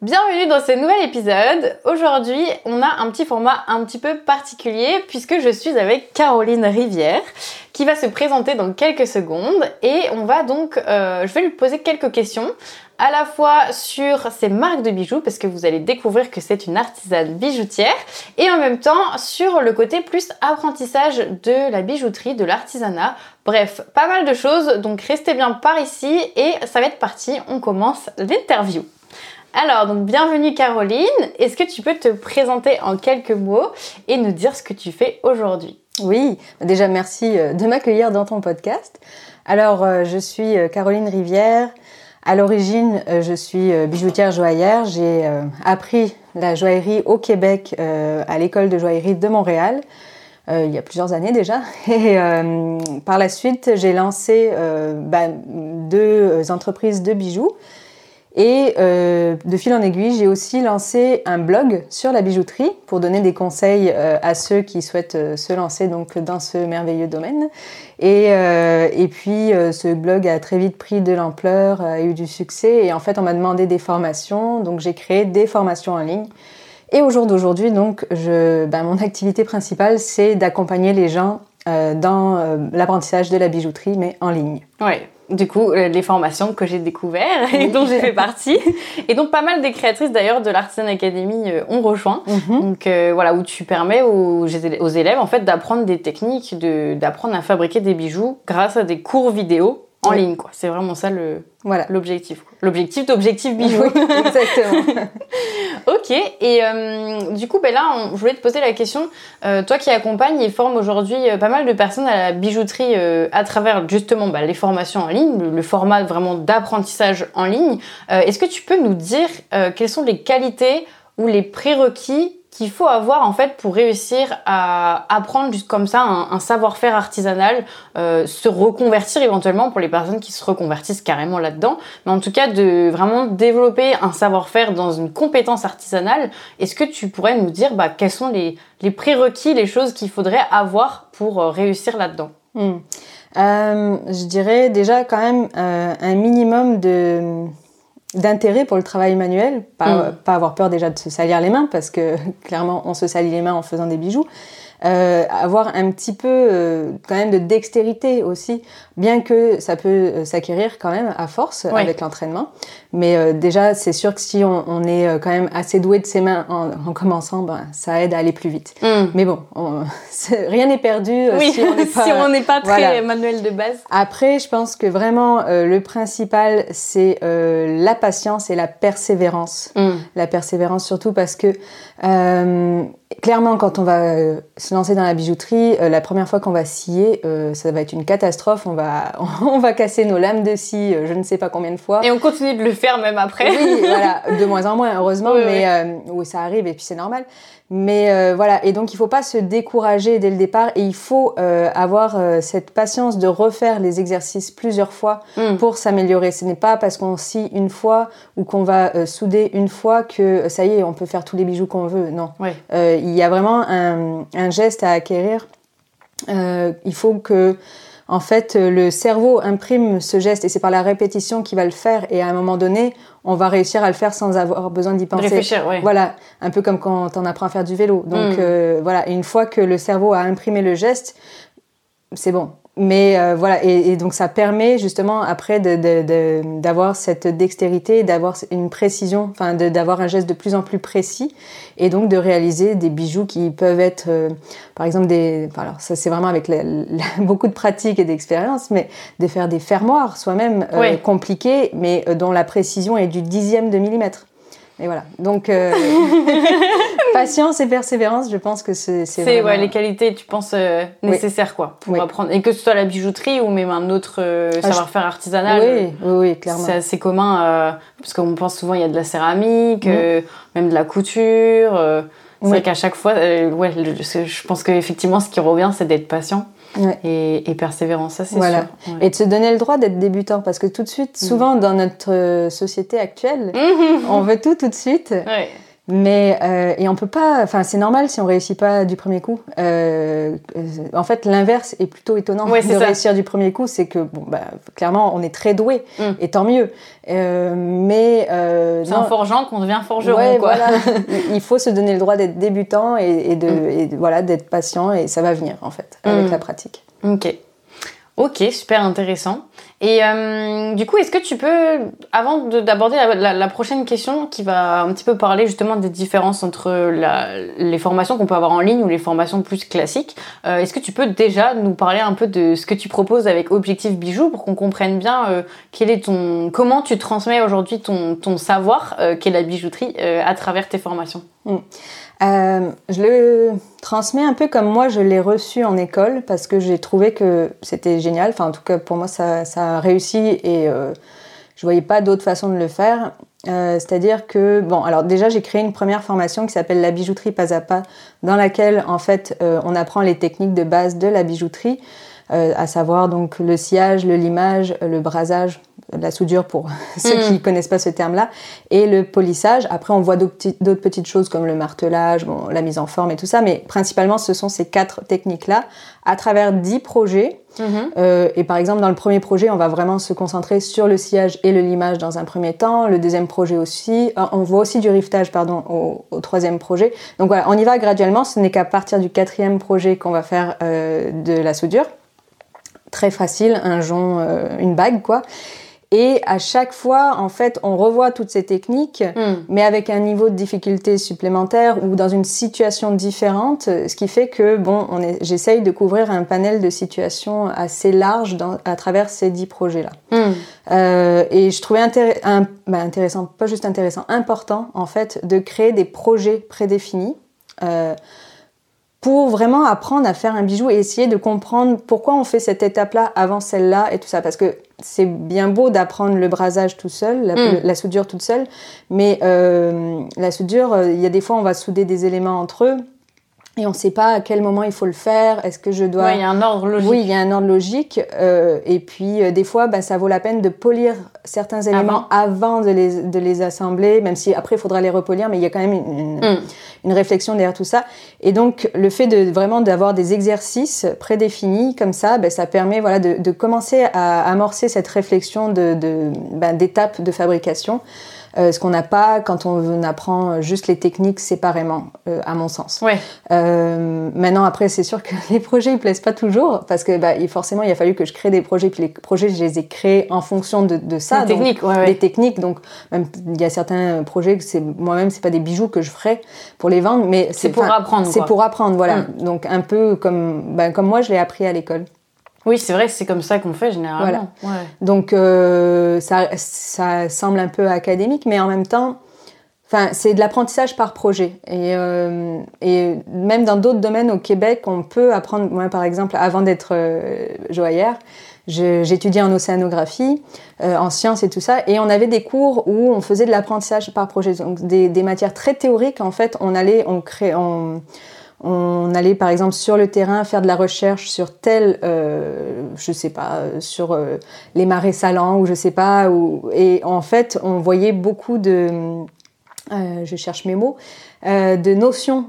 Bienvenue dans ce nouvel épisode. Aujourd'hui, on a un petit format un petit peu particulier puisque je suis avec Caroline Rivière qui va se présenter dans quelques secondes et on va donc, euh, je vais lui poser quelques questions à la fois sur ses marques de bijoux parce que vous allez découvrir que c'est une artisane bijoutière et en même temps sur le côté plus apprentissage de la bijouterie, de l'artisanat. Bref, pas mal de choses donc restez bien par ici et ça va être parti, on commence l'interview. Alors, donc bienvenue Caroline. Est-ce que tu peux te présenter en quelques mots et nous dire ce que tu fais aujourd'hui? Oui, déjà merci euh, de m'accueillir dans ton podcast. Alors, euh, je suis euh, Caroline Rivière. À l'origine, je suis bijoutière joaillère. J'ai appris la joaillerie au Québec à l'école de joaillerie de Montréal. il y a plusieurs années déjà. Et par la suite, j'ai lancé bah, deux entreprises de bijoux. Et euh, de fil en aiguille, j'ai aussi lancé un blog sur la bijouterie pour donner des conseils euh, à ceux qui souhaitent euh, se lancer donc dans ce merveilleux domaine. Et, et puis ce blog a très vite pris de l'ampleur, a eu du succès et en fait on m'a demandé des formations, donc j'ai créé des formations en ligne. Et au jour d'aujourd'hui, donc, je, ben, mon activité principale, c'est d'accompagner les gens dans l'apprentissage de la bijouterie, mais en ligne. Du coup, euh, les formations que j'ai découvertes et dont j'ai fait partie. Et donc, pas mal des créatrices d'ailleurs de l'Artisan Academy euh, ont rejoint. Mhm. Donc, euh, voilà, où tu permets aux, aux élèves en fait d'apprendre des techniques, d'apprendre à fabriquer des bijoux grâce à des cours vidéo en ligne, quoi. C'est vraiment ça le voilà l'objectif. L'objectif d'objectif bijou. exactement. ok. Et euh, du coup, ben là, je voulais te poser la question. Euh, toi qui accompagnes et formes aujourd'hui euh, pas mal de personnes à la bijouterie à travers justement bah, les formations en ligne, le, le format vraiment d'apprentissage en ligne. Est-ce que tu peux nous dire quelles sont les qualités ou les prérequis qu'il faut avoir en fait pour réussir à apprendre juste comme ça un, savoir-faire artisanal, euh, se reconvertir éventuellement pour les personnes qui se reconvertissent carrément là-dedans, mais en tout cas de vraiment développer un savoir-faire dans une compétence artisanale. Est-ce que tu pourrais nous dire bah, quels sont les, les prérequis, les choses qu'il faudrait avoir pour euh, réussir là-dedans? Hmm. euh, Je dirais déjà quand même un minimum de d'intérêt pour le travail manuel, pas, mm. pas avoir peur déjà de se salir les mains, parce que clairement on se salit les mains en faisant des bijoux, euh, avoir un petit peu euh, quand même de dextérité aussi, bien que ça peut euh, s'acquérir quand même à force avec l'entraînement. Mais euh, déjà, c'est sûr que si on, on, est quand même assez doué de ses mains en, en commençant, ben, ça aide à aller plus vite. Mm. Mais bon, rien n'est perdu si on n'est pas, si pas très manuel de base. Après, je pense que vraiment le principal, c'est la patience et la persévérance. Mm. La persévérance surtout parce que clairement, quand on va euh, se lancer dans la bijouterie, euh, la première fois qu'on va scier, euh, ça va être une catastrophe. On va, on va casser nos lames de scie, je ne sais pas combien de fois. Et on continue de le faire même après. Oui, voilà, de moins en moins, heureusement, mais oui. ça arrive et puis c'est normal. Mais euh, voilà, et donc il faut pas se décourager dès le départ et il faut euh, avoir euh, cette patience de refaire les exercices plusieurs fois mm. pour s'améliorer. Ce n'est pas parce qu'on scie une fois ou qu'on va souder une fois que ça y est, on peut faire tous les bijoux qu'on veut. Non. il y a vraiment un, un geste à acquérir. il faut que en fait, le cerveau imprime ce geste et c'est par la répétition qu'il va le faire. Et à un moment donné, on va réussir à le faire sans avoir besoin d'y penser. Réfléchir, Voilà, un peu comme quand on apprend à faire du vélo. Donc mm. euh, voilà, une fois que le cerveau a imprimé le geste, c'est bon. Mais euh, voilà, et, donc ça permet justement après d'avoir cette dextérité, d'avoir une précision, enfin d'avoir un geste de plus en plus précis, et donc de réaliser des bijoux qui peuvent être, euh, par exemple, des. alors ça c'est vraiment avec beaucoup de pratique et d'expérience, mais de faire des fermoirs soi-même euh, compliqués, mais dont la précision est du dixième de millimètre. Et voilà. Donc, euh, patience et persévérance, je pense que c'est c'est vraiment... ouais, les qualités, tu penses euh, nécessaires quoi pour apprendre et que ce soit la bijouterie ou même un autre euh, ah, savoir-faire artisanal. Oui, oui, oui clairement. C'est assez commun parce qu'on pense souvent il y a de la céramique, mm. même de la couture. c'est vrai qu'à chaque fois, ouais, je pense qu'effectivement, ce qui revient, c'est d'être patient et, et, persévérance, ça c'est voilà. sûr. Et de se donner le droit d'être débutant, parce que tout de suite, mm. souvent dans notre euh, société actuelle, mm-hmm. on veut tout tout de suite. Mais euh, et on peut pas, enfin c'est normal si on réussit pas du premier coup. Euh, euh en fait, l'inverse est plutôt étonnant Ouais, de c'est ça. réussir du premier coup, c'est que bon bah clairement on est très doué Mm. et tant mieux. Euh, mais C'est en forgeant qu'on devient forgeron, ouais, quoi. voilà. il faut se donner le droit d'être débutant et, et de Mm. et de- voilà d'être patient et ça va venir en fait avec Mm. la pratique. Ok. Ok, super intéressant. Et euh, du coup, est-ce que tu peux, avant de- d'aborder la, prochaine question qui va un petit peu parler justement des différences entre les formations qu'on peut avoir en ligne ou les formations plus classiques, euh, est-ce que tu peux déjà nous parler un peu de ce que tu proposes avec Objectif Bijou pour qu'on comprenne bien euh, quel est ton, comment tu transmets aujourd'hui ton, savoir, qu'est la bijouterie, à travers tes formations? Euh, je le transmets un peu comme moi je l'ai reçu en école parce que j'ai trouvé que c'était génial. Enfin, en tout cas, pour moi, ça, ça a réussi et euh, je voyais pas d'autre façon de le faire. Euh, C'est-à-dire que, bon, alors déjà, j'ai créé une première formation qui s'appelle la bijouterie pas à pas, dans laquelle, en fait, euh, on apprend les techniques de base de la bijouterie, euh, à savoir donc le sciage, le limage, le brasage, la soudure pour ceux qui connaissent pas ce terme-là, et le polissage. Après, on voit d'autres petites- choses comme le martelage, bon, la mise en forme et tout ça, mais principalement, ce sont ces quatre techniques-là à travers dix projets. Euh, et par exemple, dans le premier projet, on va vraiment se concentrer sur le sillage et le limage dans un premier temps. Le deuxième projet aussi. Euh, on voit aussi du rivetage, pardon, au, au troisième projet. Donc voilà, on y va graduellement. Ce n'est qu'à partir du quatrième projet qu'on va faire euh, de la soudure. Très facile, un jonc, euh, une bague, quoi. Et à chaque fois, en fait, on revoit toutes ces techniques Hmm. mais avec un niveau de difficulté supplémentaire ou dans une situation différente, ce qui fait que bon, j'essaye de couvrir un panel de situations assez large dans- à travers ces dix projets-là. Hmm. Euh, et je trouvais intér- un- bah, intéressant, pas juste intéressant, important en fait de créer des projets prédéfinis. euh, pour vraiment apprendre à faire un bijou et essayer de comprendre pourquoi on fait cette étape-là avant celle-là et tout ça. Parce que c'est bien beau d'apprendre le brasage tout seul, la, Mm. la soudure toute seule, mais euh, la soudure, euh, il y a des fois on va souder des éléments entre eux et on ne sait pas à quel moment il faut le faire. Est-ce que je dois... Ouais, il y a un ordre logique. Oui, il y a un ordre logique. euh, et puis, euh, des fois, bah, ça vaut la peine de polir certains éléments avant, de, les, de les assembler, même si après, il faudra les repolir, mais il y a quand même une, une- Hmm. une réflexion derrière tout ça. Et donc, le fait de vraiment d'avoir des exercices prédéfinis comme ça, ben, ça permet voilà, de, de commencer à amorcer cette réflexion de, de, d'étapes de fabrication. Euh, ce qu'on n'a pas quand on apprend juste les techniques séparément, euh, à mon sens. Ouais. Euh, maintenant, après, c'est sûr que les projets ils plaisent pas toujours parce que bah, forcément, il a fallu que je crée des projets. Puis les projets, je les ai créés en fonction de, de ça. Les donc, techniques, ouais, ouais. Des techniques. Donc, même il y a certains projets que c'est moi-même, c'est pas des bijoux que je ferais pour les vendre, mais C'est pour apprendre, C'est pour apprendre, voilà. Mm. Donc un peu comme ben, comme moi, je l'ai appris à l'école. Oui, c'est vrai que c'est comme ça qu'on fait généralement. Ouais. Donc euh, ça, ça semble un peu académique, mais en même temps, enfin, c'est de l'apprentissage par projet. Et, euh, et même dans d'autres domaines au Québec, on peut apprendre. Moi, par exemple, avant d'être euh, joaillère, j'étudiais en océanographie, euh, en sciences et tout ça, et on avait des cours où on faisait de l'apprentissage par projet, donc des, des matières très théoriques. En fait, on allait, on crée, on, on allait par exemple sur le terrain faire de la recherche sur tel, euh, je sais pas, sur euh, les marais salants ou je sais pas, ou, et en fait on voyait beaucoup de, euh, je cherche mes mots, euh, de notions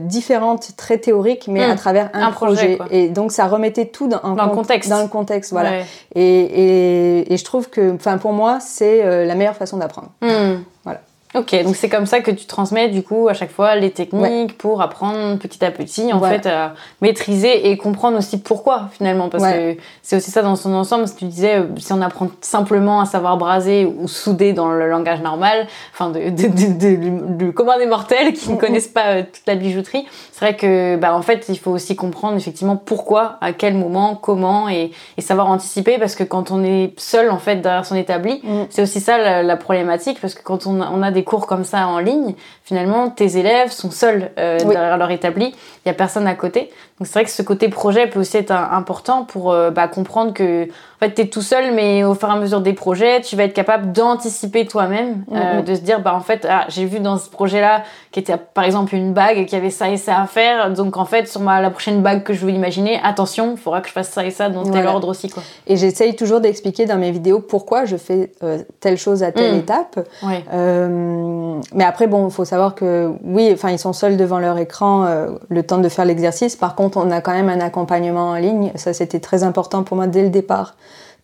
différentes, très théoriques, mais à travers un, Un projet. Et donc ça remettait tout dans, le cont- contexte. Dans le contexte, voilà. Ouais. Et, et, et je trouve que, enfin pour moi, c'est la meilleure façon d'apprendre. Hmm. Voilà. Ok, donc c'est comme ça que tu transmets du coup à chaque fois les techniques pour apprendre petit à petit en fait à maîtriser et comprendre aussi pourquoi finalement parce Ouais. que c'est aussi ça dans son ensemble. Si tu disais euh, si on apprend simplement à savoir braser ou souder dans le langage normal, enfin de, de, de, de- du commun des mortels qui ne Mhm. connaissent pas euh, toute la bijouterie, c'est vrai que bah en fait il faut aussi comprendre effectivement pourquoi, à quel moment, comment et, et savoir anticiper parce que quand on est seul en fait derrière son établi, Mm. c'est aussi ça la, la problématique parce que quand on a, on a des cours comme ça en ligne, finalement tes élèves sont seuls euh, Oui. derrière leur établi, il y a personne à côté. Donc c'est vrai que ce côté projet peut aussi être un- important pour euh, bah, comprendre que en fait tu es tout seul mais au fur et à mesure des projets, tu vas être capable d'anticiper toi-même, euh, Mhm. de se dire bah en fait ah, j'ai vu dans ce projet-là qui était par exemple une bague et qui avait ça et ça à faire, donc en fait sur ma la prochaine bague que je veux imaginer, attention, il faudra que je fasse ça et ça dans tel Voilà. ordre aussi quoi. Et j'essaye toujours d'expliquer dans mes vidéos pourquoi je fais euh, telle chose à telle Mm. étape. Ouais. Euh, mais après, bon, il faut savoir que oui, enfin, ils sont seuls devant leur écran le temps de faire l'exercice. Par contre, on a quand même un accompagnement en ligne. Ça, c'était très important pour moi dès le départ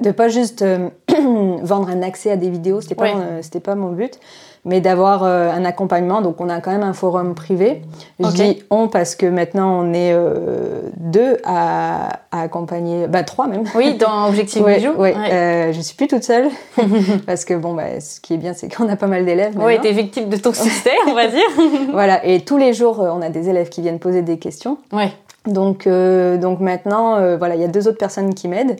de pas juste vendre un accès à des vidéos, c'était pas, c'était pas mon but, mais d'avoir euh, un accompagnement. Donc on a quand même un forum privé. Je dis on parce que maintenant on est euh, deux à, accompagner, bah trois même. Oui, dans Objectif ouais, Bijou. Euh, je suis plus toute seule parce que bon, bah, ce qui est bien, c'est qu'on a pas mal d'élèves. Oui, t'es victime de ton succès, on va dire. voilà, et tous les jours, on a des élèves qui viennent poser des questions. Ouais. Donc, donc maintenant, voilà, il y a deux autres personnes qui m'aident.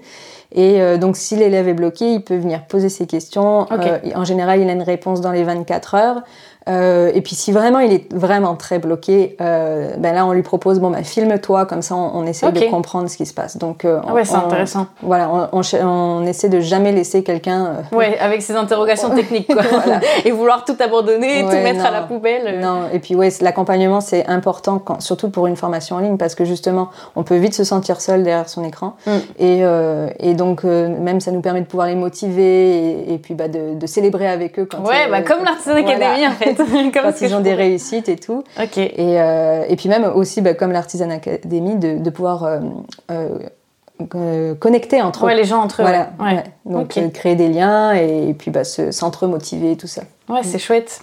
Et euh, donc, si l'élève est bloqué, il peut venir poser ses questions. Euh, en général, il a une réponse dans les 24 heures. Euh, et puis si vraiment il est vraiment très bloqué, euh, ben là on lui propose bon ben filme-toi comme ça on, essaie de comprendre ce qui se passe. Donc euh, ah ouais c'est intéressant. Voilà on, on, essaie de jamais laisser quelqu'un. Euh, ouais avec ses interrogations techniques quoi. et vouloir tout abandonner, tout mettre à la poubelle. Non et puis ouais l'accompagnement c'est important quand, surtout pour une formation en ligne parce que justement on peut vite se sentir seul derrière son écran mm. et, et donc même ça nous permet de pouvoir les motiver et, puis bah, de, de, célébrer avec eux quand. Ouais bah comme l'Artisan Academy en fait. quand ils ont des réussites et tout. Et, euh, et puis même aussi, bah, comme l'Artisan Academy, de, de pouvoir euh, euh, connecter entre ouais, les gens entre eux. Voilà. Ouais. Donc créer des liens et, puis bah, s'entre-motiver et tout ça. Ouais, c'est chouette.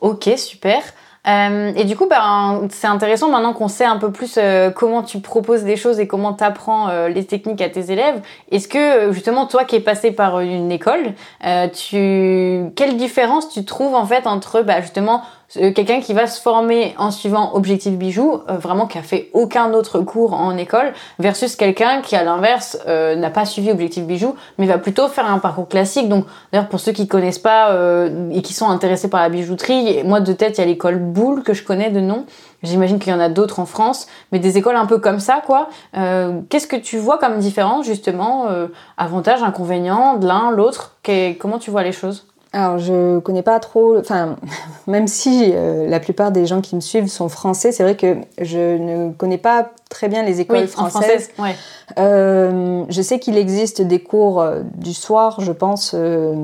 Ok, super. Euh, et du coup, bah, c'est intéressant maintenant qu'on sait un peu plus euh, comment tu proposes des choses et comment tu apprends euh, les techniques à tes élèves. Est-ce que justement, toi qui es passé par une école, tu... quelle différence tu trouves en fait entre bah, justement quelqu'un qui va se former en suivant Objectif Bijou, euh, vraiment qui a fait aucun autre cours en école, versus quelqu'un qui à l'inverse euh, n'a pas suivi Objectif Bijou, mais va plutôt faire un parcours classique. Donc d'ailleurs pour ceux qui connaissent pas et qui sont intéressés par la bijouterie, moi de tête il y a l'école Boule que je connais de nom. J'imagine qu'il y en a d'autres en France, mais des écoles un peu comme ça, quoi. Qu'est-ce que tu vois comme différence, justement, avantages, inconvénients de l'un, l'autre? Comment tu vois les choses? Alors, je connais pas trop. Enfin, même si euh, la plupart des gens qui me suivent sont français, c'est vrai que je ne connais pas très bien les écoles françaises. euh, je sais qu'il existe des cours euh, du soir, je pense, euh,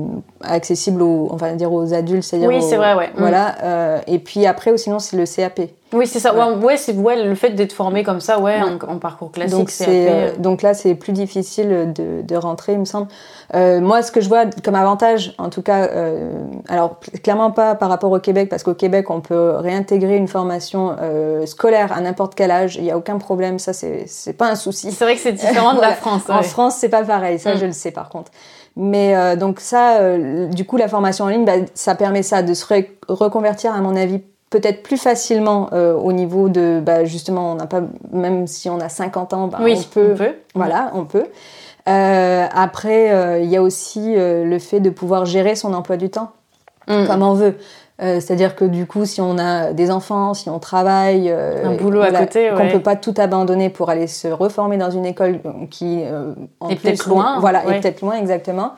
accessibles aux, on va dire aux adultes, c'est-à-dire. Oui, c'est vrai, ouais. Voilà. Mm. et puis après, sinon, c'est le CAP. Oui, c'est ça. Ouais, c'est ouais, le fait d'être formé comme ça, ouais, en, parcours classique. Donc, euh, donc là, c'est plus difficile de, de, rentrer, il me semble. Euh, moi, ce que je vois comme avantage, en tout cas, euh, alors clairement pas par rapport au Québec, parce qu'au Québec, on peut réintégrer une formation euh, scolaire à n'importe quel âge. Il n'y a aucun problème. Ça, c'est pas un souci. C'est vrai que c'est différent de la France. En France, c'est pas pareil. Ça, mm. je le sais par contre. Mais euh, donc ça, euh, du coup, la formation en ligne, bah, ça permet ça de se reconvertir, à mon avis, peut-être plus facilement euh, au niveau de bah, justement on n'a pas même si on a 50 ans bah, oui, on peut, voilà on peut. Euh, après euh, il y a aussi le fait de pouvoir gérer son emploi du temps mm. comme on veut. C'est-à-dire que du coup, si on a des enfants, si on travaille, un boulot à côté, qu'on peut pas tout abandonner pour aller se reformer dans une école qui est peut-être loin, voilà, est peut-être loin exactement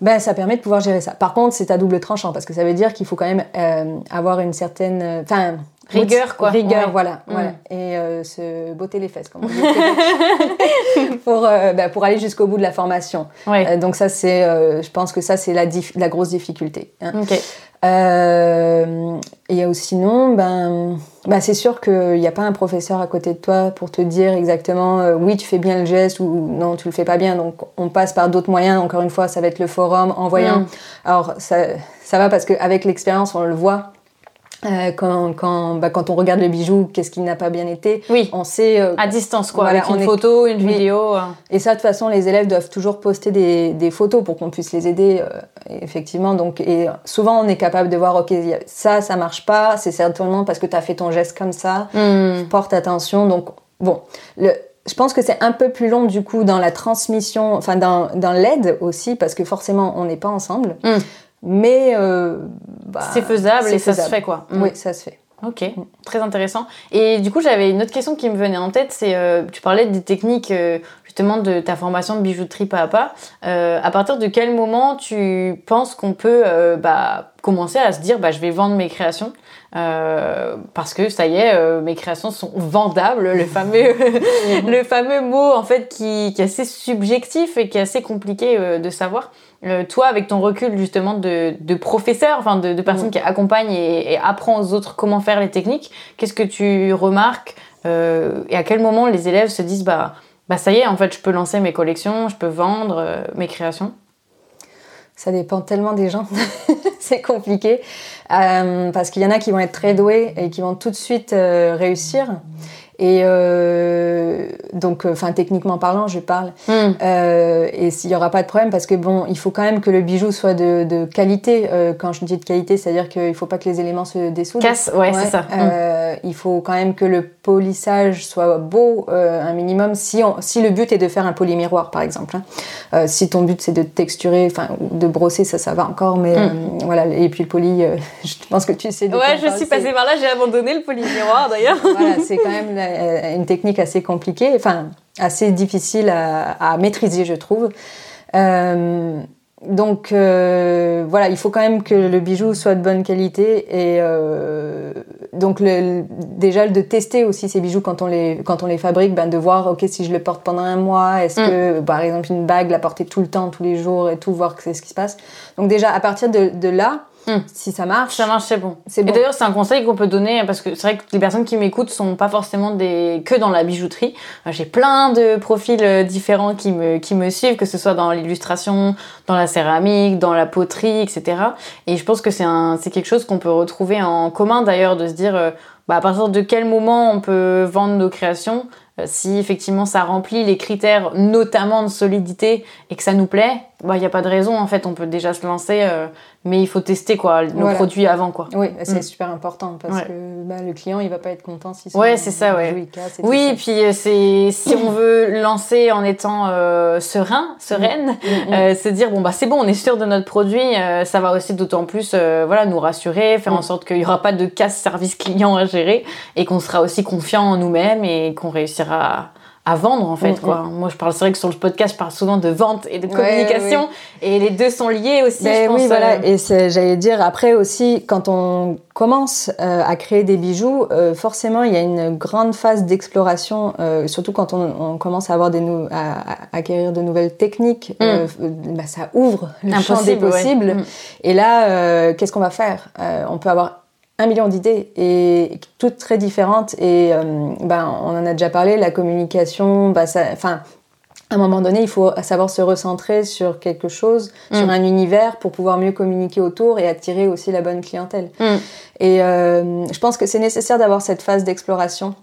ben, ça permet de pouvoir gérer ça. Par contre, c'est à double tranchant parce que ça veut dire qu'il faut quand même euh, avoir une certaine, euh, enfin, rigueur quoi. Rigueur, voilà, mm. voilà, et euh, se botter les fesses, comme on dit, pour ben, pour aller jusqu'au bout de la formation. Ouais. donc ça, c'est, je pense que ça, c'est la, la grosse difficulté. Hein. Euh, et sinon, ben, ben c'est sûr qu'il n'y a pas un professeur à côté de toi pour te dire exactement euh, oui, tu fais bien le geste ou non, tu le fais pas bien. Donc on passe par d'autres moyens. Encore une fois, ça va être le forum, envoyant. Mm. Alors ça, ça va parce qu'avec l'expérience, on le voit. Euh, quand, quand, bah, quand on regarde le bijou, qu'est-ce qui n'a pas bien été Oui. On sait. Euh, à distance, quoi. avec une photo, une vidéo. Euh. Et ça, de toute façon, les élèves doivent toujours poster des, des photos pour qu'on puisse les aider, effectivement. Donc, et souvent, on est capable de voir, OK, ça, ça marche pas. C'est certainement parce que tu as fait ton geste comme ça. Hmm. Porte attention. Donc, bon. Le, je pense que c'est un peu plus long du coup dans la transmission, enfin dans, dans l'aide aussi, parce que forcément on n'est pas ensemble. Hmm. Mais euh, bah, c'est faisable et ça se fait quoi. Oui, ça se fait. Ok, très intéressant. Et du coup, j'avais une autre question qui me venait en tête, c'est euh, tu parlais des techniques euh, justement de ta formation de bijouterie pas à pas. à partir de quel moment tu penses qu'on peut bah, commencer à se dire bah, je vais vendre mes créations euh, parce que ça y est, euh, mes créations sont vendables, le fameux, le fameux mot en fait qui, qui, est assez subjectif et qui est assez compliqué euh, de savoir. toi, avec ton recul justement de, de professeur, enfin de, de personnes qui accompagnent et, et apprend aux autres comment faire les techniques, qu'est-ce que tu remarques et à quel moment les élèves se disent bah, bah ça y est, en fait, je peux lancer mes collections, je peux vendre mes créations ça dépend tellement des gens. c'est compliqué. Euh, parce qu'il y en a qui vont être très doués et qui vont tout de suite euh, réussir. Et euh, donc, euh, enfin, techniquement parlant, je parle. Hmm. Euh, et s'il n'y aura pas de problème, parce que bon, il faut quand même que le bijou soit de, de qualité. Euh, quand je dis de qualité, c'est-à-dire qu'il ne faut pas que les éléments se dessoudent. Casse, ouais, c'est ça. Euh, il faut quand même que le polissage soit beau, un minimum. Si, on, si le but est de faire un polymiroir, par exemple. Hein. si ton but c'est de texturer, enfin, de brosser, ça, ça va encore. Mais hmm. voilà. Et puis le poly, je pense que tu sais. De ouais, je suis passée par là. J'ai abandonné le polymiroir d'ailleurs. voilà, c'est quand même une technique assez compliquée, enfin assez difficile à, maîtriser, je trouve. Euh, donc euh, voilà, il faut quand même que le bijou soit de bonne qualité et donc le, déjà de tester aussi ces bijoux quand on les quand on les fabrique, ben de voir ok si je le porte pendant un mois, est-ce que mm. par exemple une bague la porter tout le temps, tous les jours et tout voir que c'est ce qui se passe. Donc déjà à partir de, de là, Hmm. Si ça marche. Ça marche, c'est bon. Et d'ailleurs, c'est un conseil qu'on peut donner parce que c'est vrai que les personnes qui m'écoutent sont pas forcément des que dans la bijouterie. Euh, j'ai plein de profils euh, différents qui me qui me suivent, que ce soit dans l'illustration, dans la céramique, dans la poterie, etc. Et je pense que c'est un c'est quelque chose qu'on peut retrouver en commun d'ailleurs de se dire euh, bah, à partir de quel moment on peut vendre nos créations si effectivement ça remplit les critères notamment de solidité et que ça nous plaît, il bah, n'y a pas de raison en fait, on peut déjà se lancer mais il faut tester quoi nos produits avant quoi. Oui, c'est mm. super important parce que bah, le client il va pas être content si Ouais, c'est ça ouais. oui, et puis euh, c'est si on veut lancer en étant euh, serein, sereine, mm. Mm, euh, se dire bon bah c'est bon, on est sûr de notre produit, euh, ça va aussi d'autant plus voilà nous rassurer, faire en sorte qu'il y aura pas de casse service client à gérer et qu'on sera aussi confiant en nous-mêmes et qu'on réussira à vendre en fait mm, quoi. Mm. Moi je parle c'est vrai que sur le podcast je parle souvent de vente et de communication et les deux sont liés aussi ben je pense. Oui voilà euh. et j'allais dire après aussi quand on commence euh, à créer des bijoux euh, forcément il y a une grande phase d'exploration surtout quand on, commence à avoir des à, acquérir de nouvelles techniques mm. bah, ça ouvre le champ des possibles et là qu'est-ce qu'on va faire? On peut avoir un million d'idées et toutes très différentes et euh, ben on en a déjà parlé la communication bah ça enfin à un moment donné, il faut savoir se recentrer sur quelque chose, sur mm. un univers pour pouvoir mieux communiquer autour et attirer aussi la bonne clientèle. Mm. Et euh, je pense que c'est nécessaire d'avoir cette phase d'exploration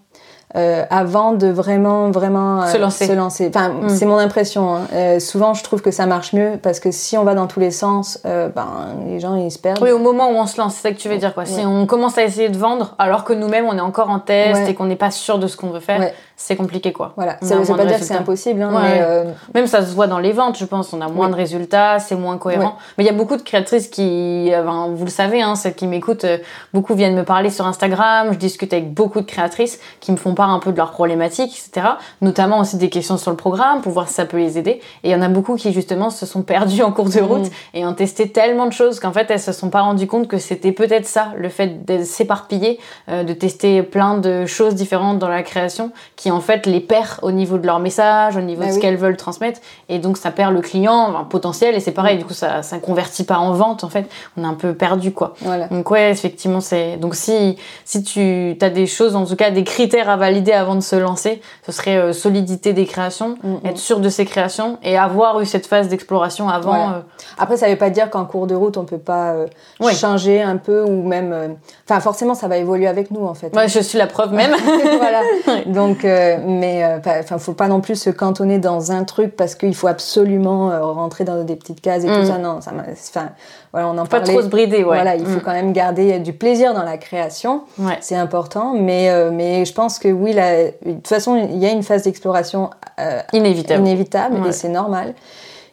euh, avant de vraiment vraiment euh, se lancer. Se lancer. Enfin, mm. c'est mon impression. Hein. Euh, souvent, je trouve que ça marche mieux parce que si on va dans tous les sens, euh, ben les gens ils se perdent. Oui, au moment où on se lance, c'est ça que tu veux dire quoi. Si on commence à essayer de vendre alors que nous-mêmes on est encore en test et qu'on n'est pas sûr de ce qu'on veut faire, c'est compliqué quoi. Voilà. Ça veut pas dire que c'est impossible. Hein, mais Même ça se voit dans les ventes, je pense. On a moins de résultats, c'est moins cohérent. Mais il y a beaucoup de créatrices qui, enfin, vous le savez, hein, celles qui m'écoutent, beaucoup viennent me parler sur Instagram. Je discute avec beaucoup de créatrices qui me font part un peu de leurs problématiques, etc. Notamment aussi des questions sur le programme pour voir si ça peut les aider. Et il y en a beaucoup qui justement se sont perdus en cours de mm. route et ont testé tellement de choses qu'en fait elles se sont pas rendues compte que c'était peut-être ça, le fait de s'éparpiller, euh, de tester plein de choses différentes dans la création, qui en fait les perd au niveau de leur message, au niveau bah de ce qu'elles veulent transmettre. Et donc ça perd le client enfin, potentiel et c'est pareil, mm. du coup ça ça convertit pas en vente en fait. On est un peu perdu quoi. Voilà. Donc ouais, effectivement c'est donc si si tu as des choses en tout cas des critères à valider avant de se lancer, ce serait euh, solidité des créations, mm, mm. être sûr de ses créations et avoir eu cette phase d'exploration avant. Euh, Après, ça veut pas dire qu'en cours de route, on peut pas euh, changer un peu ou même. Enfin, forcément, ça va évoluer avec nous en fait. Ouais, je suis la preuve même. voilà. Donc, mais enfin, faut pas non plus se cantonner dans un truc parce qu'il faut absolument rentrer dans des petites cases et tout mm. ça. Non, ça. Enfin, voilà, on en pas trop se brider. Ouais. Voilà, il faut quand même garder du plaisir dans la création. C'est important, mais mais je pense que oui, la, de toute façon, il y a une phase d'exploration euh, inévitable, inévitable et c'est normal.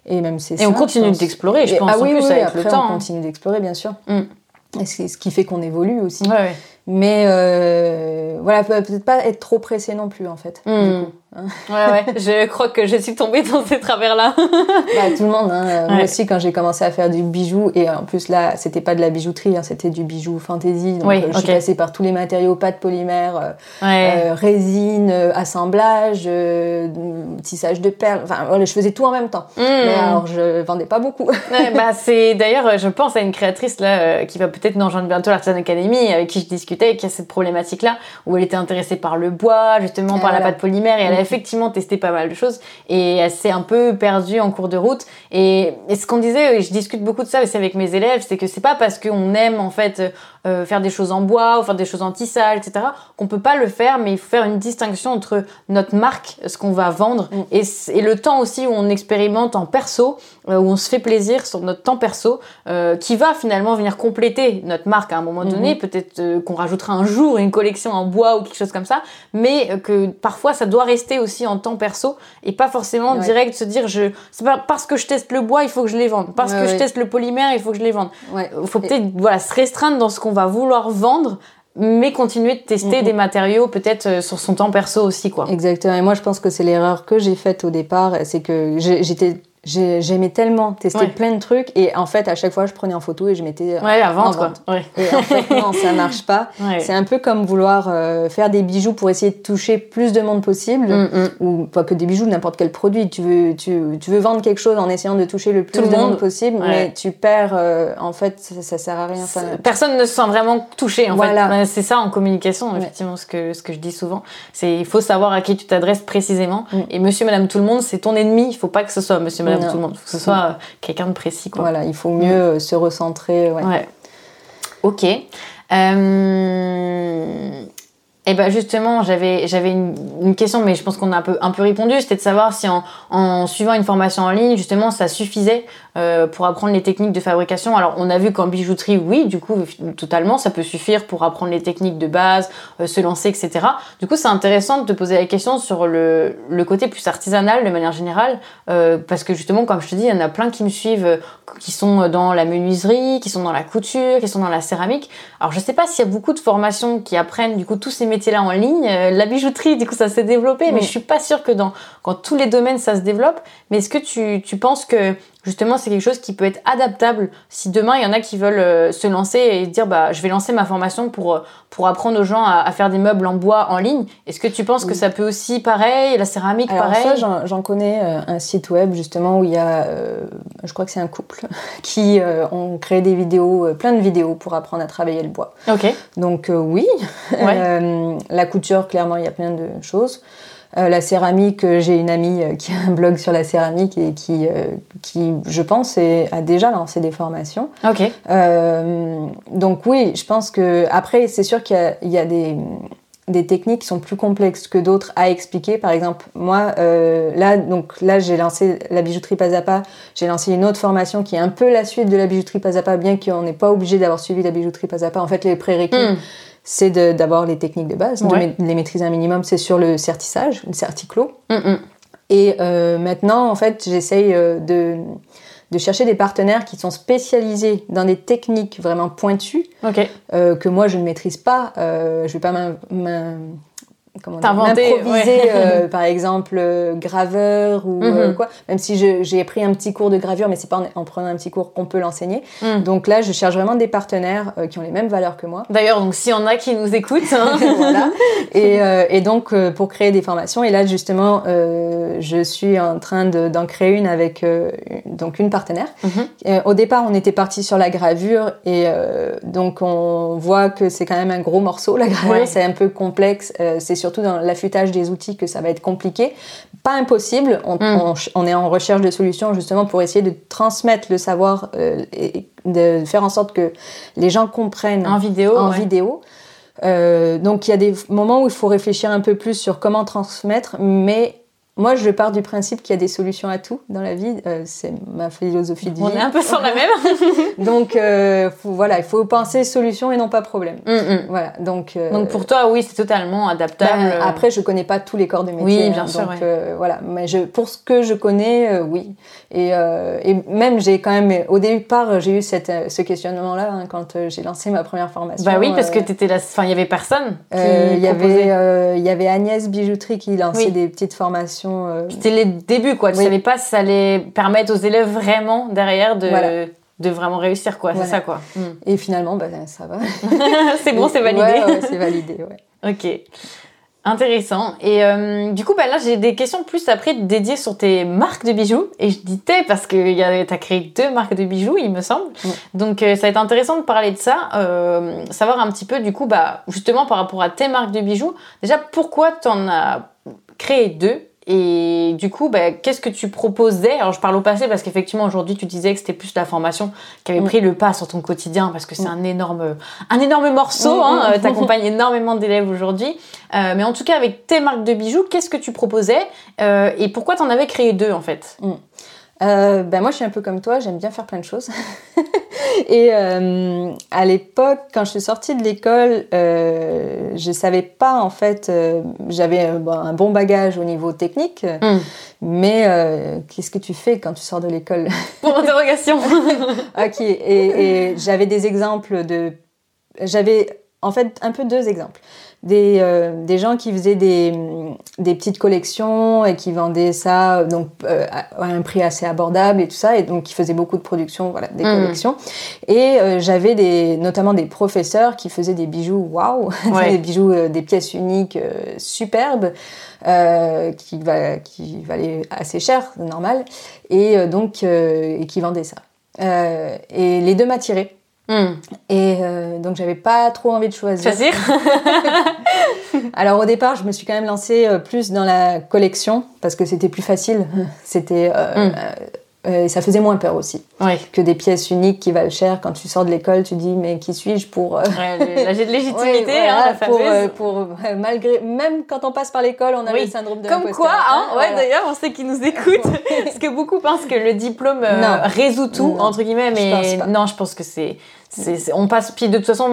Et même c'est Et on continue d'explorer, je pense. Ah oui, en plus, avec après, le temps. on continue d'explorer, bien sûr. Mm. Et c'est ce qui fait qu'on évolue aussi. Mais euh, voilà, peut-être pas être trop pressé non plus, en fait. Mm. Ouais, ouais, je crois que je suis tombée dans ces travers-là. bah, tout le monde, hein. moi aussi quand j'ai commencé à faire du bijou, et en plus là, c'était pas de la bijouterie, hein, c'était du bijou fantasy, donc Oui, euh, je suis ok. passée par tous les matériaux, pâte polymère, euh, Ouais. euh, résine, assemblage, euh, tissage de perles, enfin voilà, je faisais tout en même temps. Mmh. Mais alors je vendais pas beaucoup. Ouais, bah, c'est d'ailleurs, je pense à une créatrice là euh, qui va peut-être nous rejoindre bientôt l'Artisan Academy, avec qui je discutais, et qui a cette problématique-là où elle était intéressée par le bois, justement Et par la voilà. pâte polymère, et elle a. effectivement testé pas mal de choses, et elle s'est un peu perdue en cours de route. Et, ce qu'on disait, et je discute beaucoup de ça aussi avec mes élèves, c'est que c'est pas parce qu'on aime en fait euh, faire des choses en bois ou faire des choses en tissage, etc., qu'on peut pas le faire, mais il faut faire une distinction entre notre marque, ce qu'on va vendre, Mm. et, et le temps aussi où on expérimente en perso, euh, où on se fait plaisir sur notre temps perso, euh, qui va finalement venir compléter notre marque à un moment donné. Peut-être euh, qu'on rajoutera un jour une collection en bois ou quelque chose comme ça, mais euh, que parfois ça doit rester aussi en temps perso et pas forcément Ouais. direct se dire je c'est pas parce que je teste le bois il faut que je les vende, parce Ouais, que je teste le polymère il faut que je les vende. Ouais. Il faut Et- peut-être voilà se restreindre dans ce qu'on va vouloir vendre, mais continuer de tester Mhm. des matériaux peut-être euh, sur son temps perso aussi quoi. Exactement. Et moi, je pense que c'est l'erreur que j'ai faite au départ. C'est que j'étais, j'aimais tellement tester Ouais. plein de trucs. Et en fait, à chaque fois, je prenais en photo et je mettais Ouais, à en vendre quoi. Ouais. Et en fait, non, ça marche pas. Ouais. C'est un peu comme vouloir euh, faire des bijoux pour essayer de toucher plus de monde possible. Mm, mm. Ou pas que des bijoux, n'importe quel produit. Tu veux, tu, tu veux vendre quelque chose en essayant de toucher le plus Tout le de monde. monde possible, mais tu perds. euh, en fait, ça, ça sert à rien. Ça- Personne ne se sent vraiment touché en Voilà. fait. C'est ça en communication, effectivement, ce que, ce que je dis souvent. C'est il faut savoir à qui tu t'adresses précisément. Mm. Et monsieur, madame, tout le monde, c'est ton ennemi. Il faut pas que ce soit monsieur, madame, Non. tout le monde. Il faut que ce soit euh, quelqu'un de précis. Quoi. Voilà, il faut mieux euh, se recentrer. ouais. Ouais. Ok. Euh... Et ben justement, j'avais j'avais une, une question, mais je pense qu'on a un peu un peu répondu. C'était de savoir si en, en suivant une formation en ligne, justement, ça suffisait euh, pour apprendre les techniques de fabrication. Alors, on a vu qu'en bijouterie, oui, du coup, totalement, ça peut suffire pour apprendre les techniques de base, euh, se lancer, etc. Du coup, c'est intéressant de te poser la question sur le, le côté plus artisanal de manière générale, euh, parce que justement, comme je te dis, il y en a plein qui me suivent, euh, qui sont dans la menuiserie, qui sont dans la couture, qui sont dans la céramique. Alors, je sais pas s'il y a beaucoup de formations qui apprennent du coup tous ces métiers-là en ligne. Euh, la bijouterie, du coup, ça s'est développé, mais je suis pas sûre que dans quand tous les domaines ça se développe. Mais est-ce que tu, tu penses que justement c'est quelque chose qui peut être adaptable si demain il y en a qui veulent euh, se lancer et dire bah je vais lancer ma formation pour euh, pour apprendre aux gens à, à faire des meubles en bois en ligne. Est-ce que tu penses que ça peut aussi pareil, la céramique Alors pareil? ça, j'en- connais euh, un site web justement où il y a, euh, je crois que c'est un couple qui euh, ont créé des vidéos, plein de vidéos pour apprendre à travailler le bois. Ok. Donc euh, oui, Ouais. La couture, clairement, il y a plein de choses. Euh, la céramique, euh, j'ai une amie euh, qui a un blog sur la céramique et qui, euh, qui je pense, est- a déjà lancé des formations. Ok. Donc oui, je pense que après c'est sûr qu'il y a, il y a des, des techniques qui sont plus complexes que d'autres à expliquer. Par exemple, moi là donc là j'ai lancé la bijouterie pas à pas. J'ai lancé une autre formation qui est un peu la suite de la bijouterie pas à pas, bien qu'on n'est pas obligé d'avoir suivi la bijouterie pas à pas. En fait, les prérequis Hmm. C'est de- d'avoir les techniques de base, de Ouais. ma- les maîtriser un minimum. C'est sur le certissage, le certiclo. Mm, mm. Et euh, maintenant, en fait, j'essaye euh, de, de chercher des partenaires qui sont spécialisés dans des techniques vraiment pointues euh, que moi je ne maîtrise pas. Euh, je vais pas m'improviser, ouais. euh, par exemple, euh, graveur ou euh, Mhm. quoi. Même si j'ai pris un petit cours de gravure, mais c'est pas en, en prenant un petit cours qu'on peut l'enseigner. Mm. Donc là, je cherche vraiment des partenaires qui ont les mêmes valeurs que moi. D'ailleurs, donc s'il y en a qui nous écoutent, hein. voilà. Et, et donc, pour créer des formations, et là, justement, je suis en train de- d'en créer une avec donc une partenaire. Mhm. Au départ, on était parti sur la gravure, et donc on voit que c'est quand même un gros morceau, la gravure, Ouais. c'est un peu complexe. c'est surtout dans l'affûtage des outils que ça va être compliqué. Pas impossible, on, Mm. on ch- on est en recherche de solutions justement pour essayer de transmettre le savoir euh, et de faire en sorte que les gens comprennent en vidéo. en ouais. vidéo. Euh, donc il y a des moments où il faut réfléchir un peu plus sur comment transmettre, mais moi, je pars du principe qu'il y a des solutions à tout dans la vie. Euh, c'est ma philosophie de vie. On est un peu sur la même. donc, euh, faut, voilà, il faut penser solution et non pas problème. Mm, mm. Voilà. Donc, euh, Donc pour toi, oui, c'est totalement adaptable. ben, après, je connais pas tous les corps de métier. Oui, bien hein, sûr, Donc, ouais. voilà. Mais je, pour ce que je connais, oui. Et, et même, j'ai quand même, au départ, j'ai eu cette, ce questionnement-là hein, quand j'ai lancé ma première formation. Bah oui, parce que t'étais là. Enfin, il y avait personne. il y avait, il y avait Agnès Bijouterie qui lançait Oui. des petites formations. Euh, C'était les débuts, quoi. Tu Oui. savais pas si ça allait permettre aux élèves vraiment derrière de, Voilà. de vraiment réussir, quoi. Voilà. C'est ça, quoi. Mm. et finalement, bah, ça va. c'est bon, c'est validé. Ouais, ouais, c'est validé, ouais. Ok. Intéressant. Et euh, du coup, bah là, j'ai des questions plus après dédiées sur tes marques de bijoux. Et je dis t'es parce que tu as créé deux marques de bijoux, il me semble. Donc, euh, ça va être intéressant de parler de ça. euh, savoir un petit peu, du coup, bah, justement, par rapport à tes marques de bijoux, déjà, pourquoi tu en as créé deux et du coup, bah, qu'est-ce que tu proposais? Alors, je parle au passé parce qu'effectivement, aujourd'hui, tu disais que c'était plus la formation qui avait Mm. pris le pas sur ton quotidien parce que c'est Mm. un énorme, un énorme morceau. Mm, Hein, mm. euh, T'accompagnes énormément d'élèves aujourd'hui. Euh, mais en tout cas, avec tes marques de bijoux, qu'est-ce que tu proposais euh, et pourquoi t'en avais créé deux en fait? Euh, ben moi, je suis un peu comme toi, j'aime bien faire plein de choses. et euh, à l'époque, quand je suis sortie de l'école, euh, je savais pas en fait. J'avais bon, un bon bagage au niveau technique, Mm. mais qu'est-ce que tu fais quand tu sors de l'école? Pour interrogation. Ok. Et, et j'avais des exemples de. J'avais en fait un peu deux exemples. Des, euh, des gens qui faisaient des, des petites collections et qui vendaient ça donc euh, à un prix assez abordable et tout ça et donc qui faisaient beaucoup de production voilà des Mhm. collections et euh, j'avais des notamment des professeurs qui faisaient des bijoux waouh Ouais. des bijoux euh, des pièces uniques euh, superbes euh, qui va qui valaient assez cher normal et euh, donc euh, et qui vendaient ça Euh, et les deux m'attiraient Hmm. et euh, donc j'avais pas trop envie de choisir. Choisir Alors au départ, je me suis quand même lancée euh, plus dans la collection parce que c'était plus facile. C'était euh, Mm. euh, et ça faisait moins peur aussi Oui. que des pièces uniques qui valent cher. Quand tu sors de l'école, tu dis mais qui suis-je pour Ouais, le- la légitimité, ouais, voilà, hein, la pour, malgré même quand on passe par l'école, on a Oui. le syndrome de Comme quoi, hein, ouais, voilà. d'ailleurs, on sait qui nous écoute. parce que beaucoup pensent que le diplôme résout tout, Non. entre guillemets, mais non, je pense que c'est. On passe, puis de toute façon,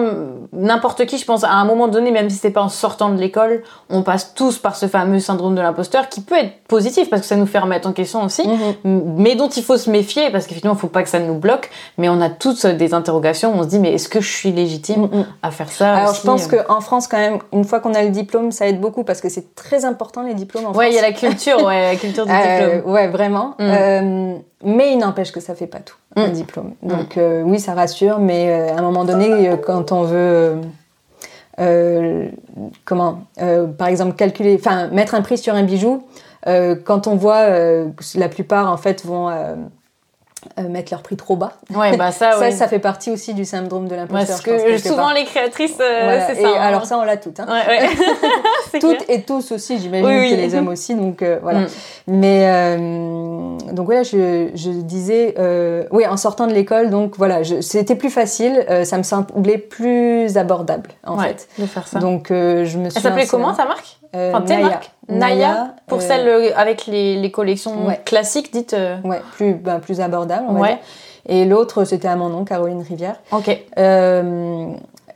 n'importe qui, je pense, à un moment donné, même si c'est pas en sortant de l'école, on passe tous par ce fameux syndrome de l'imposteur qui peut être positif parce que ça nous fait remettre en question aussi, Mhm. mais dont il faut se méfier parce qu'effectivement, il faut pas que ça nous bloque, mais on a toutes des interrogations, on se dit, mais est-ce que je suis légitime Mhm. à faire ça Alors aussi, je pense euh. qu'en France quand même, une fois qu'on a le diplôme, ça aide beaucoup parce que c'est très important les diplômes en Ouais, il y a France. la culture, ouais, la culture du Euh, diplôme. ouais, vraiment. Mm. Euh, mais il n'empêche que ça fait pas tout, un Mm. diplôme. Donc euh, oui, ça rassure, mais à un moment donné, euh, quand on veut, euh, euh, comment, euh, par exemple, calculer, enfin, mettre un prix sur un bijou, euh, quand on voit, euh, la plupart en fait vont euh, mettre leur prix trop bas. Ouais, bah ça, ça, ça fait partie aussi du syndrome de l'imposteur. Parce que souvent les créatrices, euh, Voilà. c'est Et ça. hein. alors ça, on l'a toutes. Hein. Ouais, ouais. c'est Toutes clair. et tous aussi, j'imagine Oui, oui. que les hommes aussi, donc euh, voilà. Mm. Mais donc voilà, je, je disais, oui, en sortant de l'école, donc voilà, c'était plus facile, ça me semblait plus abordable en fait. de faire ça. Donc je me suis. Elle s'appelait comment ta marque? Euh, Enfin, Naya. Naya, pour euh, celles euh, avec les, les collections Ouais. classiques, dites. euh, Ouais, plus, ben, plus abordable, on va Ouais. dire. Et l'autre, c'était à mon nom, Caroline Rivière. Ok.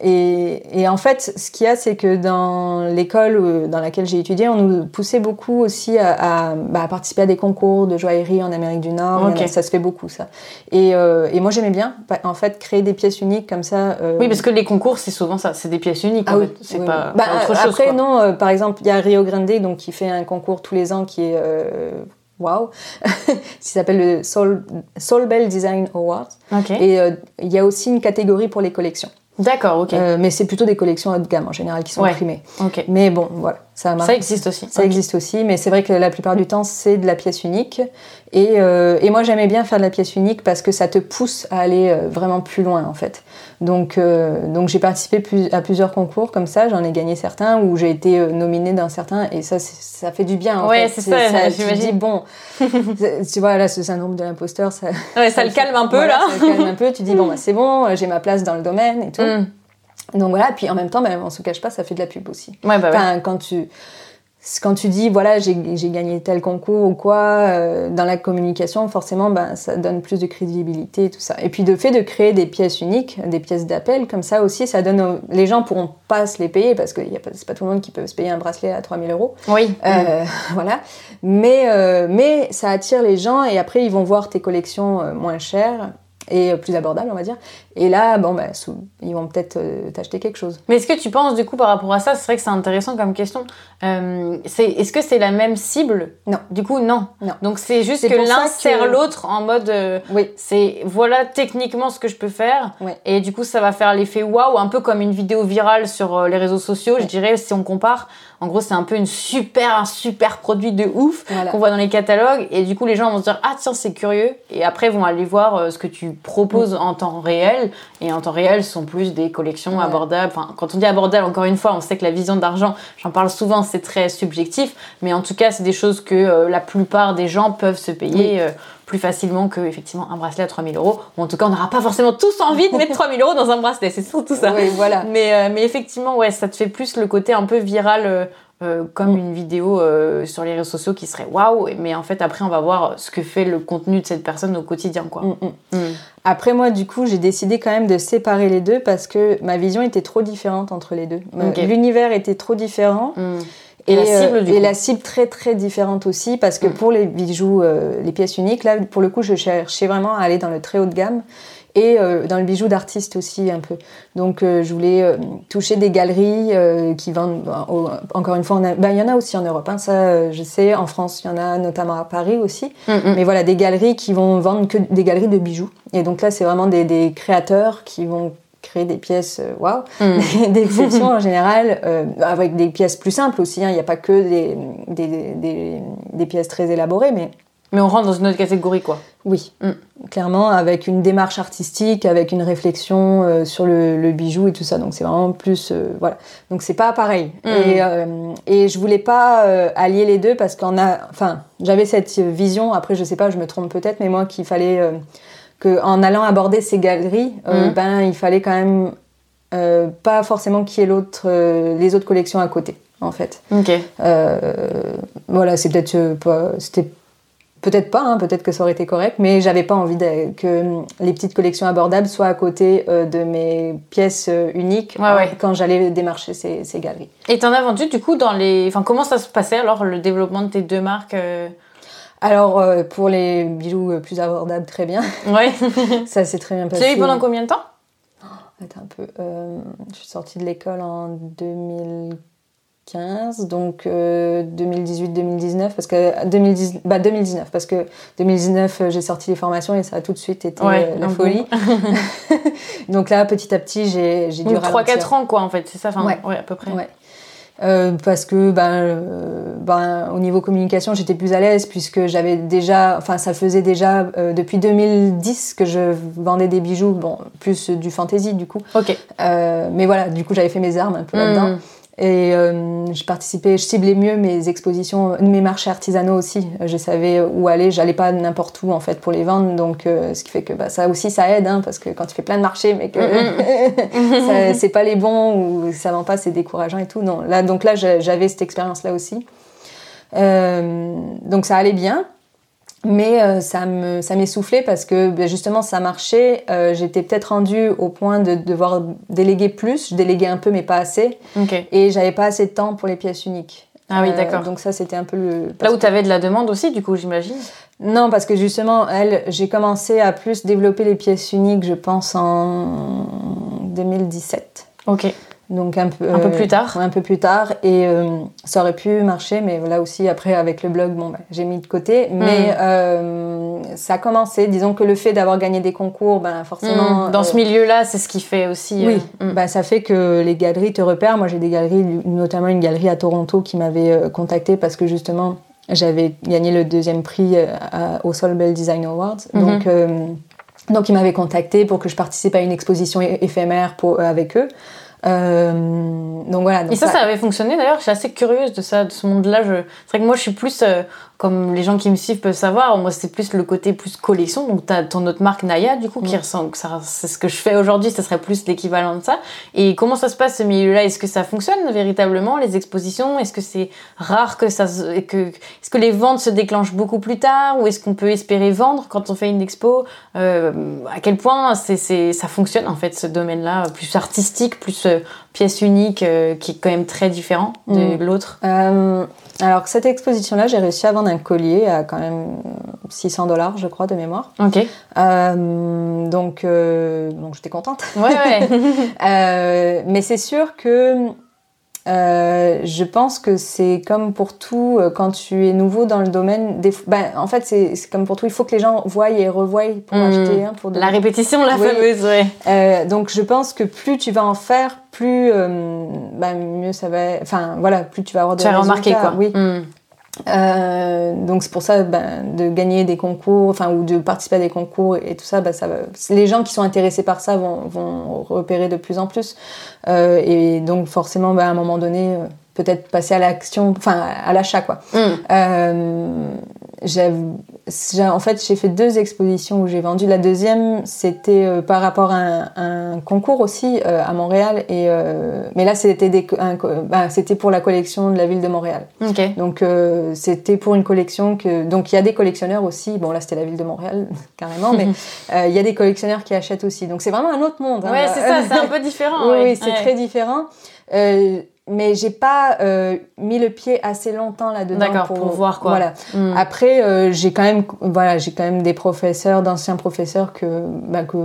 Et, et en fait, ce qu'il y a, c'est que dans l'école euh, dans laquelle j'ai étudié, on nous poussait beaucoup aussi à, à, bah, à participer à des concours de joaillerie en Amérique du Nord. A- ça se fait beaucoup, ça. Et, euh, et moi, j'aimais bien, en fait, créer des pièces uniques comme ça. euh, Oui, parce que les concours, c'est souvent ça, c'est des pièces uniques. ah oui, fait. C'est oui, pas, oui. Bah, pas autre chose. Après, quoi. non, euh, par exemple, il y a Rio Grande donc, qui fait un concours tous les ans qui est. Waouh! qui s'appelle le Soul, Soul Bell Design Awards. Et euh, il y a aussi une catégorie pour les collections. D'accord, ok. Euh, mais c'est plutôt des collections haut de gamme en général qui sont Ouais. primées. ok. Mais bon, voilà, ça. Ça existe aussi. Ça existe aussi, mais c'est vrai que la plupart du temps, c'est de la pièce unique. Et, euh, et moi, j'aimais bien faire de la pièce unique parce que ça te pousse à aller euh, vraiment plus loin, en fait. Donc, euh, donc j'ai participé plus- à plusieurs concours comme ça. J'en ai gagné certains où j'ai été nominée dans certains. Et ça, ça fait du bien, en Ouais, c'est ça, te j'imagine. dis, bon, tu vois, là, ce syndrome de l'imposteur, ça, Ouais, ça le calme un peu voilà, là. Ça le calme un peu. Tu dis, bon, bah, c'est bon, j'ai ma place dans le domaine et tout. Mm. Donc voilà, puis en même temps, bah, on se cache pas, ça fait de la pub aussi. Ouais, bah ouais. Enfin, quand tu. quand tu dis voilà j'ai gagné tel concours ou quoi euh, dans la communication forcément ben ça donne plus de crédibilité tout ça et puis de fait de créer des pièces uniques des pièces d'appel comme ça aussi ça donne les gens pourront pas se les payer parce que c'est pas tout le monde qui peut se payer un bracelet à 3000 euros oui euh, voilà mais euh, mais ça attire les gens et après ils vont voir tes collections moins chères et plus abordables on va dire et là, bon, bah, ils vont peut-être euh, t'acheter quelque chose. Mais est-ce que tu penses, du coup, par rapport à ça, c'est vrai que c'est intéressant comme question. Euh, est-ce que c'est la même cible? Non. Du coup, non. non. Donc c'est juste que l'un sert l'autre en mode. Euh, oui. C'est voilà techniquement ce que je peux faire. Oui. Et du coup, ça va faire l'effet waouh, un peu comme une vidéo virale sur les réseaux sociaux, je dirais, si on compare. En gros, c'est un peu une super, un super produit de ouf qu'on voit dans les catalogues. Et du coup, les gens vont se dire Ah, tiens, c'est curieux. Et après, vont aller voir ce que tu proposes en temps réel et en temps réel, ce sont plus des collections abordables. Enfin, quand on dit abordable, encore une fois, on sait que la vision d'argent, j'en parle souvent, c'est très subjectif, mais en tout cas, c'est des choses que euh, la plupart des gens peuvent se payer. Euh, plus facilement que effectivement un bracelet à 3000 euros. Ou en tout cas, on n'aura pas forcément tous envie de mettre 3000 euros dans un bracelet, c'est surtout ça. Oui, voilà. Mais, euh, mais effectivement, ouais, ça te fait plus le côté un peu viral euh, comme une vidéo euh, sur les réseaux sociaux qui serait waouh, mais en fait après on va voir ce que fait le contenu de cette personne au quotidien quoi. Mm, mm. Mm. Après moi du coup j'ai décidé quand même de séparer les deux parce que ma vision était trop différente entre les deux. L'univers était trop différent. Et, la cible, euh, et la cible très très différente aussi parce que pour les bijoux, les pièces uniques, là pour le coup je cherchais vraiment à aller dans le très haut de gamme et euh, dans le bijou d'artiste aussi un peu. Donc euh, je voulais euh, toucher des galeries qui vendent, encore une fois, ben, il y en a aussi en Europe, hein, ça je sais, en France il y en a notamment à Paris aussi, mm, mm. mais voilà des galeries qui vont vendre que des galeries de bijoux. Et donc là c'est vraiment des, des, créateurs qui vont créer des pièces waouh, wow, mm. d'exception en général, avec des pièces plus simples aussi, hein. il n'y a pas que des, des, des, des pièces très élaborées, mais mais on rentre dans une autre catégorie, quoi. Oui, mm. clairement, avec une démarche artistique, avec une réflexion euh, sur le, bijou et tout ça. Donc c'est vraiment plus, euh, voilà. Donc c'est pas pareil. Mm. Et, euh, et je voulais pas allier les deux parce qu'on a, enfin, j'avais cette vision. Après, je sais pas, je me trompe peut-être, mais moi qu'il fallait en allant aborder ces galeries, mm. ben il fallait quand même pas forcément qu'il y ait l'autre, les autres collections à côté, en fait. Ok. voilà, c'est peut-être pas, c'était Peut-être pas, hein, peut-être que ça aurait été correct, mais j'avais pas envie que les petites collections abordables soient à côté euh, de mes pièces euh, uniques quand j'allais démarcher ces, galeries. Et t'en as vendu du coup dans les. Enfin, comment ça se passait alors le développement de tes deux marques euh? Alors, pour les bijoux plus abordables, très bien. Ouais. ça s'est très bien passé. Tu as eu pendant combien de temps? Oh, Attends un peu. je suis sortie de l'école en 2000. 15, donc 2018-2019, euh, parce que 2010, bah 2019, parce que 2019 euh, j'ai sorti les formations et ça a tout de suite été euh, la folie. donc là, petit à petit, j'ai dû donc 3-4 ans quoi en fait, c'est ça, enfin, ouais. à peu près. Ouais. parce que ben, ben, au niveau communication j'étais plus à l'aise puisque j'avais déjà enfin ça faisait déjà depuis 2010 que je vendais des bijoux bon plus du fantasy du coup ok mais voilà du coup j'avais fait mes armes un peu là-dedans hmm. Et euh, je participais, je ciblais mieux mes expositions, mes marchés artisanaux aussi. Je savais où aller, j'allais pas n'importe où en fait pour les vendre, donc euh, ce qui fait que bah, ça aussi ça aide, hein, parce que quand tu fais plein de marchés mais que mm-hmm. c'est pas les bons ou ça vend pas, c'est décourageant et tout. Non, là donc là j'avais cette expérience là aussi. Euh, donc ça allait bien. Mais euh, ça me ça m'essoufflait parce que ben, justement ça marchait. Euh, j'étais peut-être rendue au point de devoir déléguer plus. Je déléguais un peu mais pas assez. Et j'avais pas assez de temps pour les pièces uniques. Ah oui, euh, d'accord. donc ça c'était un peu le... Là où tu avais de la demande aussi du coup j'imagine Non parce que justement elle j'ai commencé à plus développer les pièces uniques je pense en 2017. Ok donc un peu, un peu plus tard. un peu plus tard. Et euh, ça aurait pu marcher, mais là aussi, après, avec le blog, bon, bah, j'ai mis de côté. Mais mm. euh, ça a commencé. Disons que le fait d'avoir gagné des concours, ben, forcément. Mm. Dans ce euh, milieu-là, c'est ce qui fait aussi. Oui, mm. ben, ça fait que les galeries te repèrent. Moi, j'ai des galeries, notamment une galerie à Toronto qui m'avait contacté parce que justement, j'avais gagné le deuxième prix au Soul Bell Design Awards. Donc. donc, ils m'avaient contacté pour que je participe à une exposition éphémère pour, avec eux. Euh, donc voilà. et ça, ça, avait fonctionné d'ailleurs. Je suis assez curieuse de ça, de ce monde-là. Je... C'est vrai que moi, je suis plus, euh, comme les gens qui me suivent peuvent savoir, moi c'est plus le côté plus collection. Donc tu as ton autre marque Naya du coup qui ressemble, c'est ce que je fais aujourd'hui, ça serait plus l'équivalent de ça. Et comment ça se passe ce milieu-là? Est-ce que ça fonctionne véritablement les expositions? Est-ce que c'est rare que ça, que est-ce que les ventes se déclenchent beaucoup plus tard? Ou est-ce qu'on peut espérer vendre quand on fait une expo? Euh, À quel point c'est, ça fonctionne en fait ce domaine-là, plus artistique, plus euh, pièce unique, euh, qui est quand même très différent de Mm. l'autre? Euh, alors, cette exposition-là, j'ai réussi à vendre un collier à quand même 600 dollars, je crois, de mémoire. Ok. Euh, donc, euh, donc j'étais contente. Ouais ouais. Euh, mais c'est sûr que euh, je pense que c'est comme pour tout, euh, quand tu es nouveau dans le domaine, des, ben, en fait, c'est comme pour tout, il faut que les gens voient et revoient pour Mm. acheter. hein, pour de- La répétition, la Oui. fameuse, ouais. Euh, donc je pense que plus tu vas en faire, plus euh, ben, mieux ça va. Enfin voilà, plus tu vas avoir de Tu as remarqué résultats, quoi. Oui. Mm. Euh, donc c'est pour ça ben, de gagner des concours, enfin ou de participer à des concours et tout ça, ben, ça. Les gens qui sont intéressés par ça vont, vont repérer de plus en plus. Euh, et donc forcément, ben, à un moment donné, euh, peut-être passer à l'action, enfin à l'achat quoi. Mm. Euh, j'ai- j'ai- en fait, j'ai fait deux expositions où j'ai vendu. La deuxième, c'était euh, par rapport à un, un concours aussi euh, à Montréal. Et, euh, mais là, c'était bah, c'était pour la collection de la ville de Montréal. Ok. Donc, euh, c'était pour une collection que. Donc, il y a des collectionneurs aussi. Bon, là, c'était la ville de Montréal, carrément. mais euh, il y a des collectionneurs qui achètent aussi. Donc, c'est vraiment un autre monde. hein. Ouais, c'est ça, c'est un peu différent. Oui, ouais. c'est Ouais. très différent. Euh, mais j'ai pas euh, mis le pied assez longtemps là-dedans D'accord, pour voir, quoi. Voilà. Mm. Après, euh, j'ai quand même, voilà, j'ai quand même des professeurs, d'anciens professeurs que, bah, que,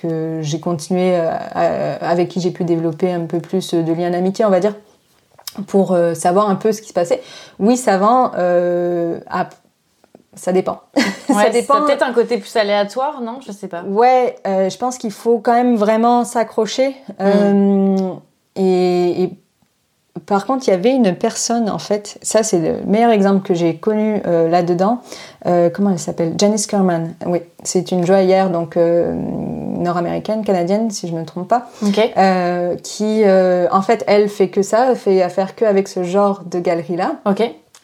que j'ai continué, euh, à- avec qui j'ai pu développer un peu plus de liens d'amitié, on va dire, pour euh, savoir un peu ce qui se passait. Oui, euh, à- ça dépend. Ouais, ça dépend. peut-être un côté plus aléatoire, non? Je sais pas. Ouais, euh, je pense qu'il faut quand même vraiment s'accrocher. Euh, et, et par contre, il y avait une personne, en fait, ça c'est le meilleur exemple que j'ai connu euh, là-dedans. Euh, comment elle s'appelle? Janice Kerman. Oui, c'est une joaillère donc euh, nord-américaine, canadienne, si je ne me trompe pas, qui, en fait, elle fait que ça, elle fait affaire que avec ce genre de galerie-là. Ok.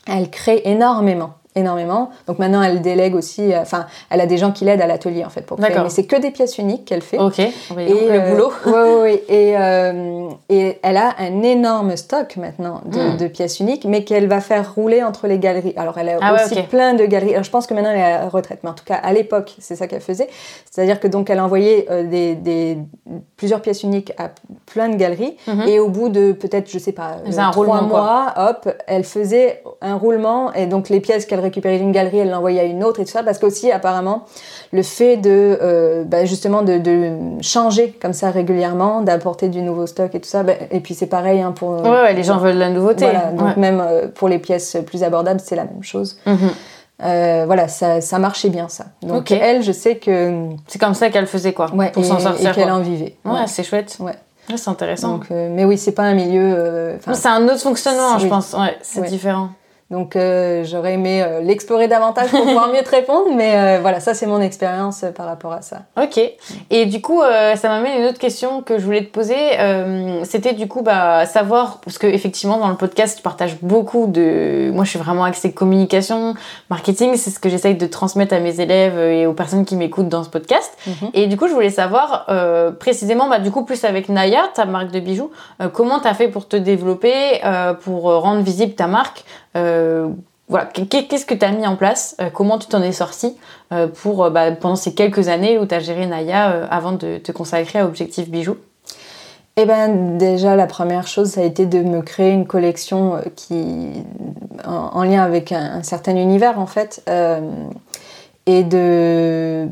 Elle crée énormément. Énormément. Donc maintenant, elle délègue aussi. euh, Enfin, elle a des gens qui l'aident à l'atelier en fait pour créer. Mais c'est que des pièces uniques qu'elle fait. Ok. Oui, donc le euh, boulot. ouais, ouais, ouais. Et, euh, et elle a un énorme stock maintenant de, Hmm. de pièces uniques, mais qu'elle va faire rouler entre les galeries. Alors elle a Ah ouais, aussi plein de galeries. Alors je pense que maintenant elle est à la retraite, mais en tout cas à l'époque, c'est ça qu'elle faisait. C'est-à-dire que donc elle envoyait des, des- plusieurs pièces uniques à plein de galeries, Mhm. et au bout de peut-être, je sais pas, trois quoi. mois, hop, elle faisait un roulement, et donc les pièces qu'elle récupérait d'une galerie, elle l'envoyait à une autre et tout ça, parce qu'aussi apparemment le fait de euh, bah, justement de, de changer comme ça régulièrement, d'apporter du nouveau stock et tout ça, bah, et puis c'est pareil hein, pour Ouais, ouais, les gens veulent la nouveauté. voilà, donc Ouais. même euh, pour les pièces plus abordables, c'est la même chose. Mhm. Euh, voilà, ça, ça marchait bien ça. Donc Ok. elle, je sais que C'est comme ça qu'elle faisait quoi ouais, Pour et, s'en et sortir. qu'elle quoi. en vivait. Ouais, Ouais. c'est chouette. Ouais. Ouais, c'est intéressant. Donc, euh, mais oui, c'est pas un milieu. euh, c'est un autre fonctionnement, je Oui. pense. C'est différent. Donc euh, j'aurais aimé euh, l'explorer davantage pour pouvoir mieux te répondre, mais euh, voilà, ça c'est mon expérience par rapport à ça. Ok. Et du coup, euh, ça m'amène à une autre question que je voulais te poser. Euh, C'était du coup bah, savoir, parce que effectivement dans le podcast, tu partages beaucoup de. Moi, je suis vraiment axée communication, marketing. C'est ce que j'essaye de transmettre à mes élèves et aux personnes qui m'écoutent dans ce podcast. Mhm. Et du coup, je voulais savoir euh, précisément, bah, du coup, plus avec Naya, ta marque de bijoux, euh, comment tu as fait pour te développer, euh, pour rendre visible ta marque voilà, Qu'est- qu'est-ce que tu as mis en place Euh, Comment tu t'en es sorti euh, pour, euh, bah, pendant ces quelques années où tu as géré Naya euh, avant de te consacrer à Objectif Bijoux Eh ben déjà la première chose ça a été de me créer une collection euh, qui en, en lien avec un, certain univers en fait euh, et de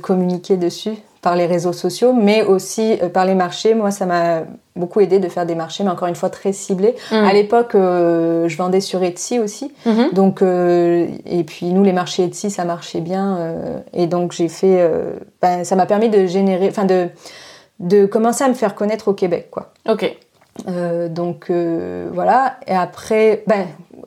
communiquer dessus par les réseaux sociaux mais aussi euh, par les marchés. Moi ça m'a beaucoup aidé de faire des marchés mais encore une fois très ciblés. À l'époque euh, je vendais sur Etsy aussi Mhm. donc, euh, et puis nous, les marchés Etsy, ça marchait bien. euh, et donc, j'ai fait. ben, ça m'a permis de générer. Enfin, de, de commencer à me faire connaître au Québec, quoi. Ok. Donc, voilà. Et après, ben,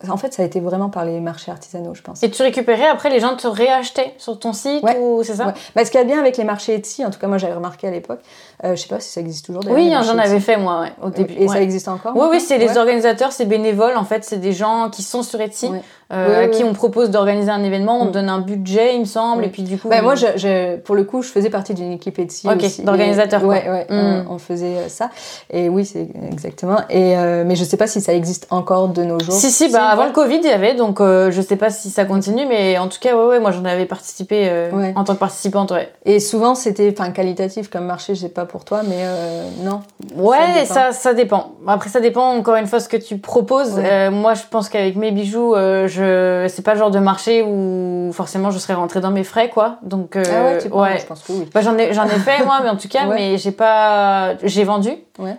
en fait, ça a été vraiment par les marchés artisanaux, je pense. Et tu récupérais après, les gens te réachetaient sur ton site Ouais. ou c'est ça? Ouais. Ben, ce qu'il y a bien avec les marchés Etsy, en tout cas, moi, j'avais remarqué à l'époque, euh, je sais pas si ça existe toujours. Oui, hein, j'en avais fait moi ouais, au début. Et ça existe encore Oui, oui, c'est les organisateurs, c'est bénévoles en fait, c'est des gens qui sont sur Etsy euh, à qui on propose d'organiser un événement, on mm. donne un budget, il me semble, et puis du coup. Bah, moi, je, pour le coup, je faisais partie d'une équipe Etsy Ok, d'organisateur. Ouais, ouais, mm. on, faisait ça. Et oui, c'est exactement. Et mais je sais pas si ça existe encore de nos jours. Si, si, bah avant le Covid, il y avait, donc je sais pas si ça continue, mais en tout cas, ouais, ouais, moi j'en avais participé en tant que participante, ouais. Et souvent, c'était, enfin, qualitatif comme marché, je sais pas pour toi, mais non. Ouais, ça, ça dépend. Après, ça dépend encore une fois ce que tu proposes. Euh, moi, je pense qu'avec mes bijoux, euh, je c'est pas le genre de marché où forcément je serais rentrée dans mes frais, quoi. Donc, euh, ah ouais, tu ouais. je pense que oui. Bah, j'en ai, j'en ai fait moi, mais en tout cas, mais j'ai pas, j'ai vendu,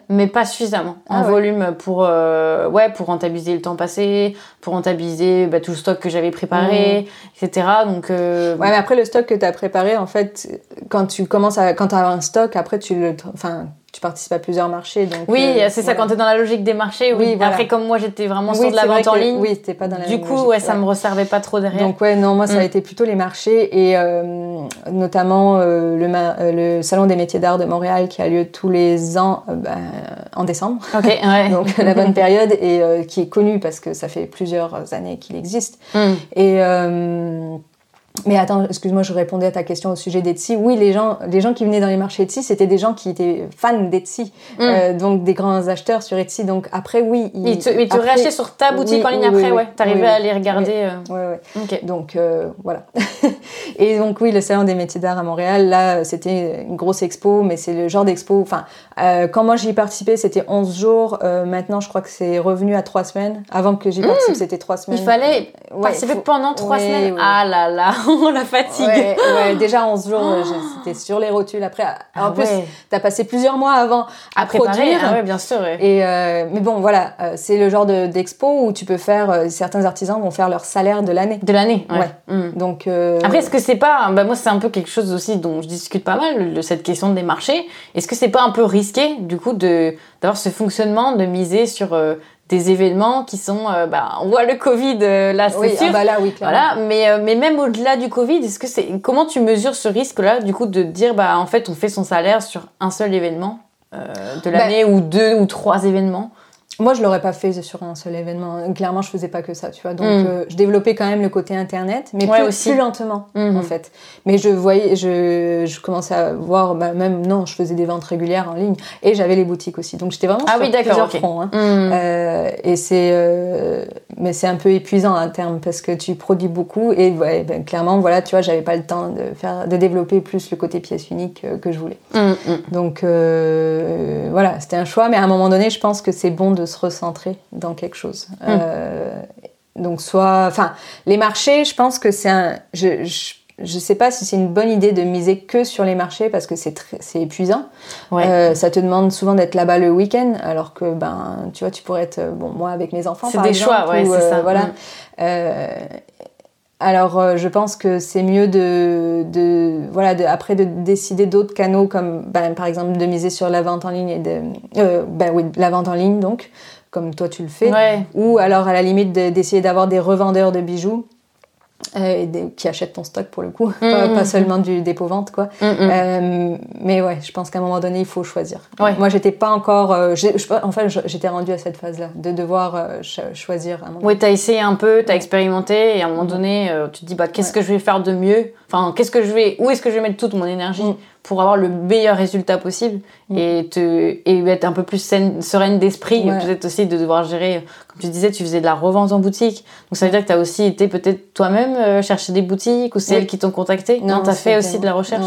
mais pas suffisamment en ah volume pour, ouais, pour rentabiliser le temps passé, pour rentabiliser bah, tout le stock que j'avais préparé, mmh. etc. Donc, ouais, mais après le stock que tu as préparé, en fait, quand tu commences à, quand tu as un stock, après tu le, enfin tu participes à plusieurs marchés. Donc, oui, euh, c'est ça, quand tu es dans la logique des marchés. Oui, Après, comme moi, j'étais vraiment sur de la vente en ligne. Oui, c'était pas dans la Du coup, ouais, ça me resservait pas trop derrière. Donc, ouais, non, moi, ça a mm. été plutôt les marchés et euh, notamment euh, le, le, Salon des métiers d'art de Montréal qui a lieu tous les ans ben, en décembre. Ok, ouais. donc, la bonne période et qui est connu parce que ça fait plusieurs années qu'il existe. Mm. Et mais attends, excuse-moi, je répondais à ta question au sujet d'Etsy. Oui, les gens, les gens qui venaient dans les marchés Etsy, c'était des gens qui étaient fans d'Etsy, mm. euh, donc des grands acheteurs sur Etsy. Donc après, oui. Ils, te, ils sur ta boutique en ligne après, ouais. T'arrivais à les regarder. Euh. Ouais, ouais. Donc euh, voilà. et donc oui, le salon des métiers d'art à Montréal, là, c'était une grosse expo, mais c'est le genre d'expo. Enfin, quand moi j'y participais, c'était 11 jours. maintenant, je crois que c'est revenu à 3 semaines. Avant que j'y participe, mm. c'était 3 semaines. Il fallait participer pendant 3 semaines. Ah là là. la fatigue. Ouais, déjà 11 jours, oh. c'était sur les rotules. Après, en ah plus, tu as passé plusieurs mois avant à, produire. Ah bien sûr. Et euh, mais bon, voilà, euh, c'est le genre d'expo où tu peux faire. Euh, certains artisans vont faire leur salaire de l'année. De l'année, ouais. Mm. Donc. Après, est-ce que c'est pas. Bah, moi, c'est un peu quelque chose aussi dont je discute pas mal, de cette question des marchés. Est-ce que c'est pas un peu risqué, du coup, d'avoir ce fonctionnement, de miser sur des événements qui sont euh, bah, on voit le Covid euh, là c'est sûr ah bah là oui voilà mais euh, mais même au-delà du Covid est-ce que c'est comment tu mesures ce risque là du coup de dire bah en fait on fait son salaire sur un seul événement de l'année bah ou deux ou trois événements? Moi, je l'aurais pas fait sur un seul événement. Clairement, je faisais pas que ça, tu vois. Donc, mm. euh, je développais quand même le côté internet, mais plus, aussi. plus lentement, mm-hmm. en fait. Mais je voyais, je, je commençais à voir, bah, même non, je faisais des ventes régulières en ligne et j'avais les boutiques aussi. Donc, j'étais vraiment ah sur oui, plusieurs fronts. Hein. Mm. Euh, et c'est, euh, mais c'est un peu épuisant à terme parce que tu produis beaucoup et ouais, ben, clairement, voilà, tu vois, j'avais pas le temps de faire, de développer plus le côté pièce unique que je voulais. Mm-hmm. Donc, voilà, c'était un choix, mais à un moment donné, je pense que c'est bon de se recentrer dans quelque chose. Hmm. Euh, donc soit, enfin, les marchés, je pense que c'est un, je, je, sais pas si c'est une bonne idée de miser que sur les marchés parce que c'est c'est épuisant. Euh, ça te demande souvent d'être là-bas le week-end, alors que ben, tu vois, tu pourrais être, bon, moi avec mes enfants. C'est des choix, ouais, c'est euh, ça. Voilà. Hmm. Alors, je pense que c'est mieux de, de voilà, de, après de décider d'autres canaux comme, ben, par exemple, de miser sur la vente en ligne et de, ben oui, la vente en ligne donc, comme toi tu le fais, ou alors à la limite d'essayer d'avoir des revendeurs de bijoux euh, qui achètent ton stock pour le coup, pas, mm-hmm. seulement du dépôt-vente quoi. Euh, mais ouais, je pense qu'à un moment donné, il faut choisir. Moi, j'étais pas encore, euh, enfin, j'étais rendue à cette phase-là, de devoir choisir. Un moment. Oui, t'as essayé un peu, t'as expérimenté, et à un moment donné, tu te dis bah qu'est-ce que je vais faire de mieux? Enfin, qu'est-ce que je vais, où est-ce que je vais mettre toute mon énergie? Mm. Pour avoir le meilleur résultat possible mm. et te et être un peu plus sereine d'esprit, peut-être aussi de devoir gérer. Comme tu disais, tu faisais de la revente en boutique, donc ça veut dire que tu as aussi été peut-être toi-même euh, chercher des boutiques ou c'est elles qui t'ont contacté. Non, tu as fait aussi de la recherche.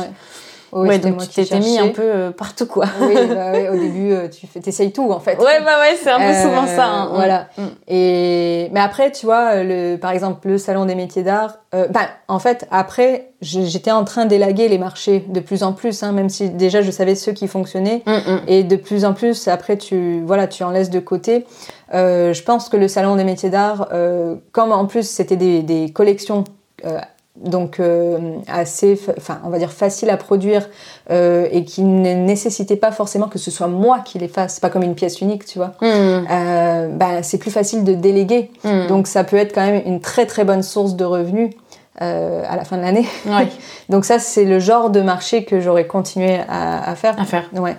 Oui, donc tu t'étais mis un peu euh, partout, quoi. oui, bah, au début, euh, tu fais, essayes tout, en fait. Ouais, bah ouais, c'est un peu souvent ça. Hein. Voilà. Mm. Et, mais après, tu vois, le, par exemple, le salon des métiers d'art, bah, en fait, après, j'étais en train d'élaguer les marchés de plus en plus, hein, même si déjà je savais ceux qui fonctionnaient. Mm, mm. Et de plus en plus, après, tu, voilà, tu en laisses de côté. je pense que le salon des métiers d'art, comme en plus c'était des, des collections donc euh, assez, enfin on va dire facile à produire euh, et qui ne nécessitait pas forcément que ce soit moi qui les fasse, pas comme une pièce unique, tu vois. Euh, bah, c'est plus facile de déléguer, hmm. donc ça peut être quand même une très très bonne source de revenus. Euh, à la fin de l'année. Ouais. Donc ça, c'est le genre de marché que j'aurais continué à, à faire. À faire. Ouais.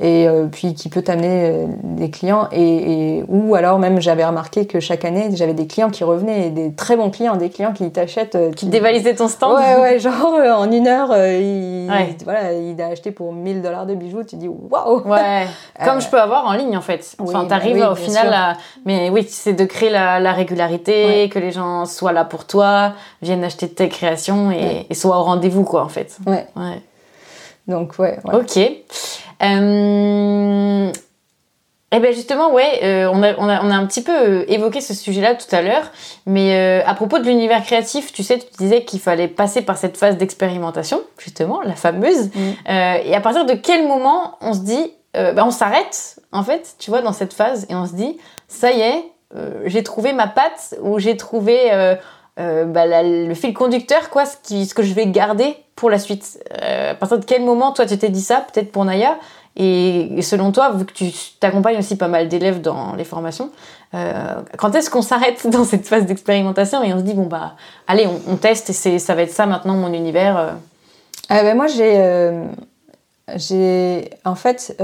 Et euh, puis qui peut t'amener euh, des clients. Et, et- ou alors même, j'avais remarqué que chaque année, j'avais des clients qui revenaient, et des très bons clients, des clients qui t'achètent. euh, Qui dévalisait ton stand Ouais, ouais, genre en une heure, il, Ouais. voilà, il a acheté pour 1000 dollars de bijoux. Tu dis waouh! Ouais, comme je peux avoir en ligne en fait. Enfin, oui, t'arrives bah oui, au final à. Mais oui, c'est de créer la, la régularité, que les gens soient là pour toi, viennent acheter tes créations et, Ouais. et soient au rendez-vous quoi en fait. Ouais, Ouais. donc ouais. ouais. Ok. Euh... Eh bien justement, ouais, euh, on, a, on, a, on a un petit peu euh, évoqué ce sujet-là tout à l'heure, mais euh, à propos de l'univers créatif, tu sais, tu disais qu'il fallait passer par cette phase d'expérimentation, justement, la fameuse. Mm. Et à partir de quel moment on se dit, bah, on s'arrête, en fait, tu vois, dans cette phase, et on se dit, ça y est, j'ai trouvé ma patte, ou j'ai trouvé euh, bah, le fil conducteur, quoi, ce, que je vais garder pour la suite. Euh, à partir de quel moment, toi, tu t'es dit ça, peut-être pour Naya? Et, selon toi, vu que tu t'accompagnes aussi pas mal d'élèves dans les formations, euh, quand est-ce qu'on s'arrête dans cette phase d'expérimentation et on se dit, bon, bah, allez, on, teste et ça va être ça maintenant, mon univers euh? Ah ben moi, j'ai, j'ai, en fait,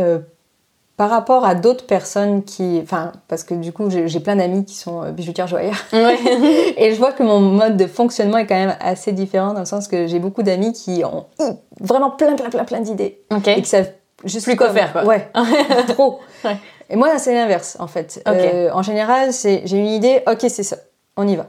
par rapport à d'autres personnes qui, enfin, parce que du coup, j'ai, plein d'amis qui sont euh, bijoutières joaillères. Ouais. Et je vois que mon mode de fonctionnement est quand même assez différent dans le sens que j'ai beaucoup d'amis qui ont vraiment plein, plein, plein, plein d'idées ok. et qui savent juste Plus quoi comme- faire, quoi. Ouais, trop. Ouais. Et moi, c'est l'inverse, en fait. Euh, en général, c'est j'ai une idée, ok, c'est ça, on y va.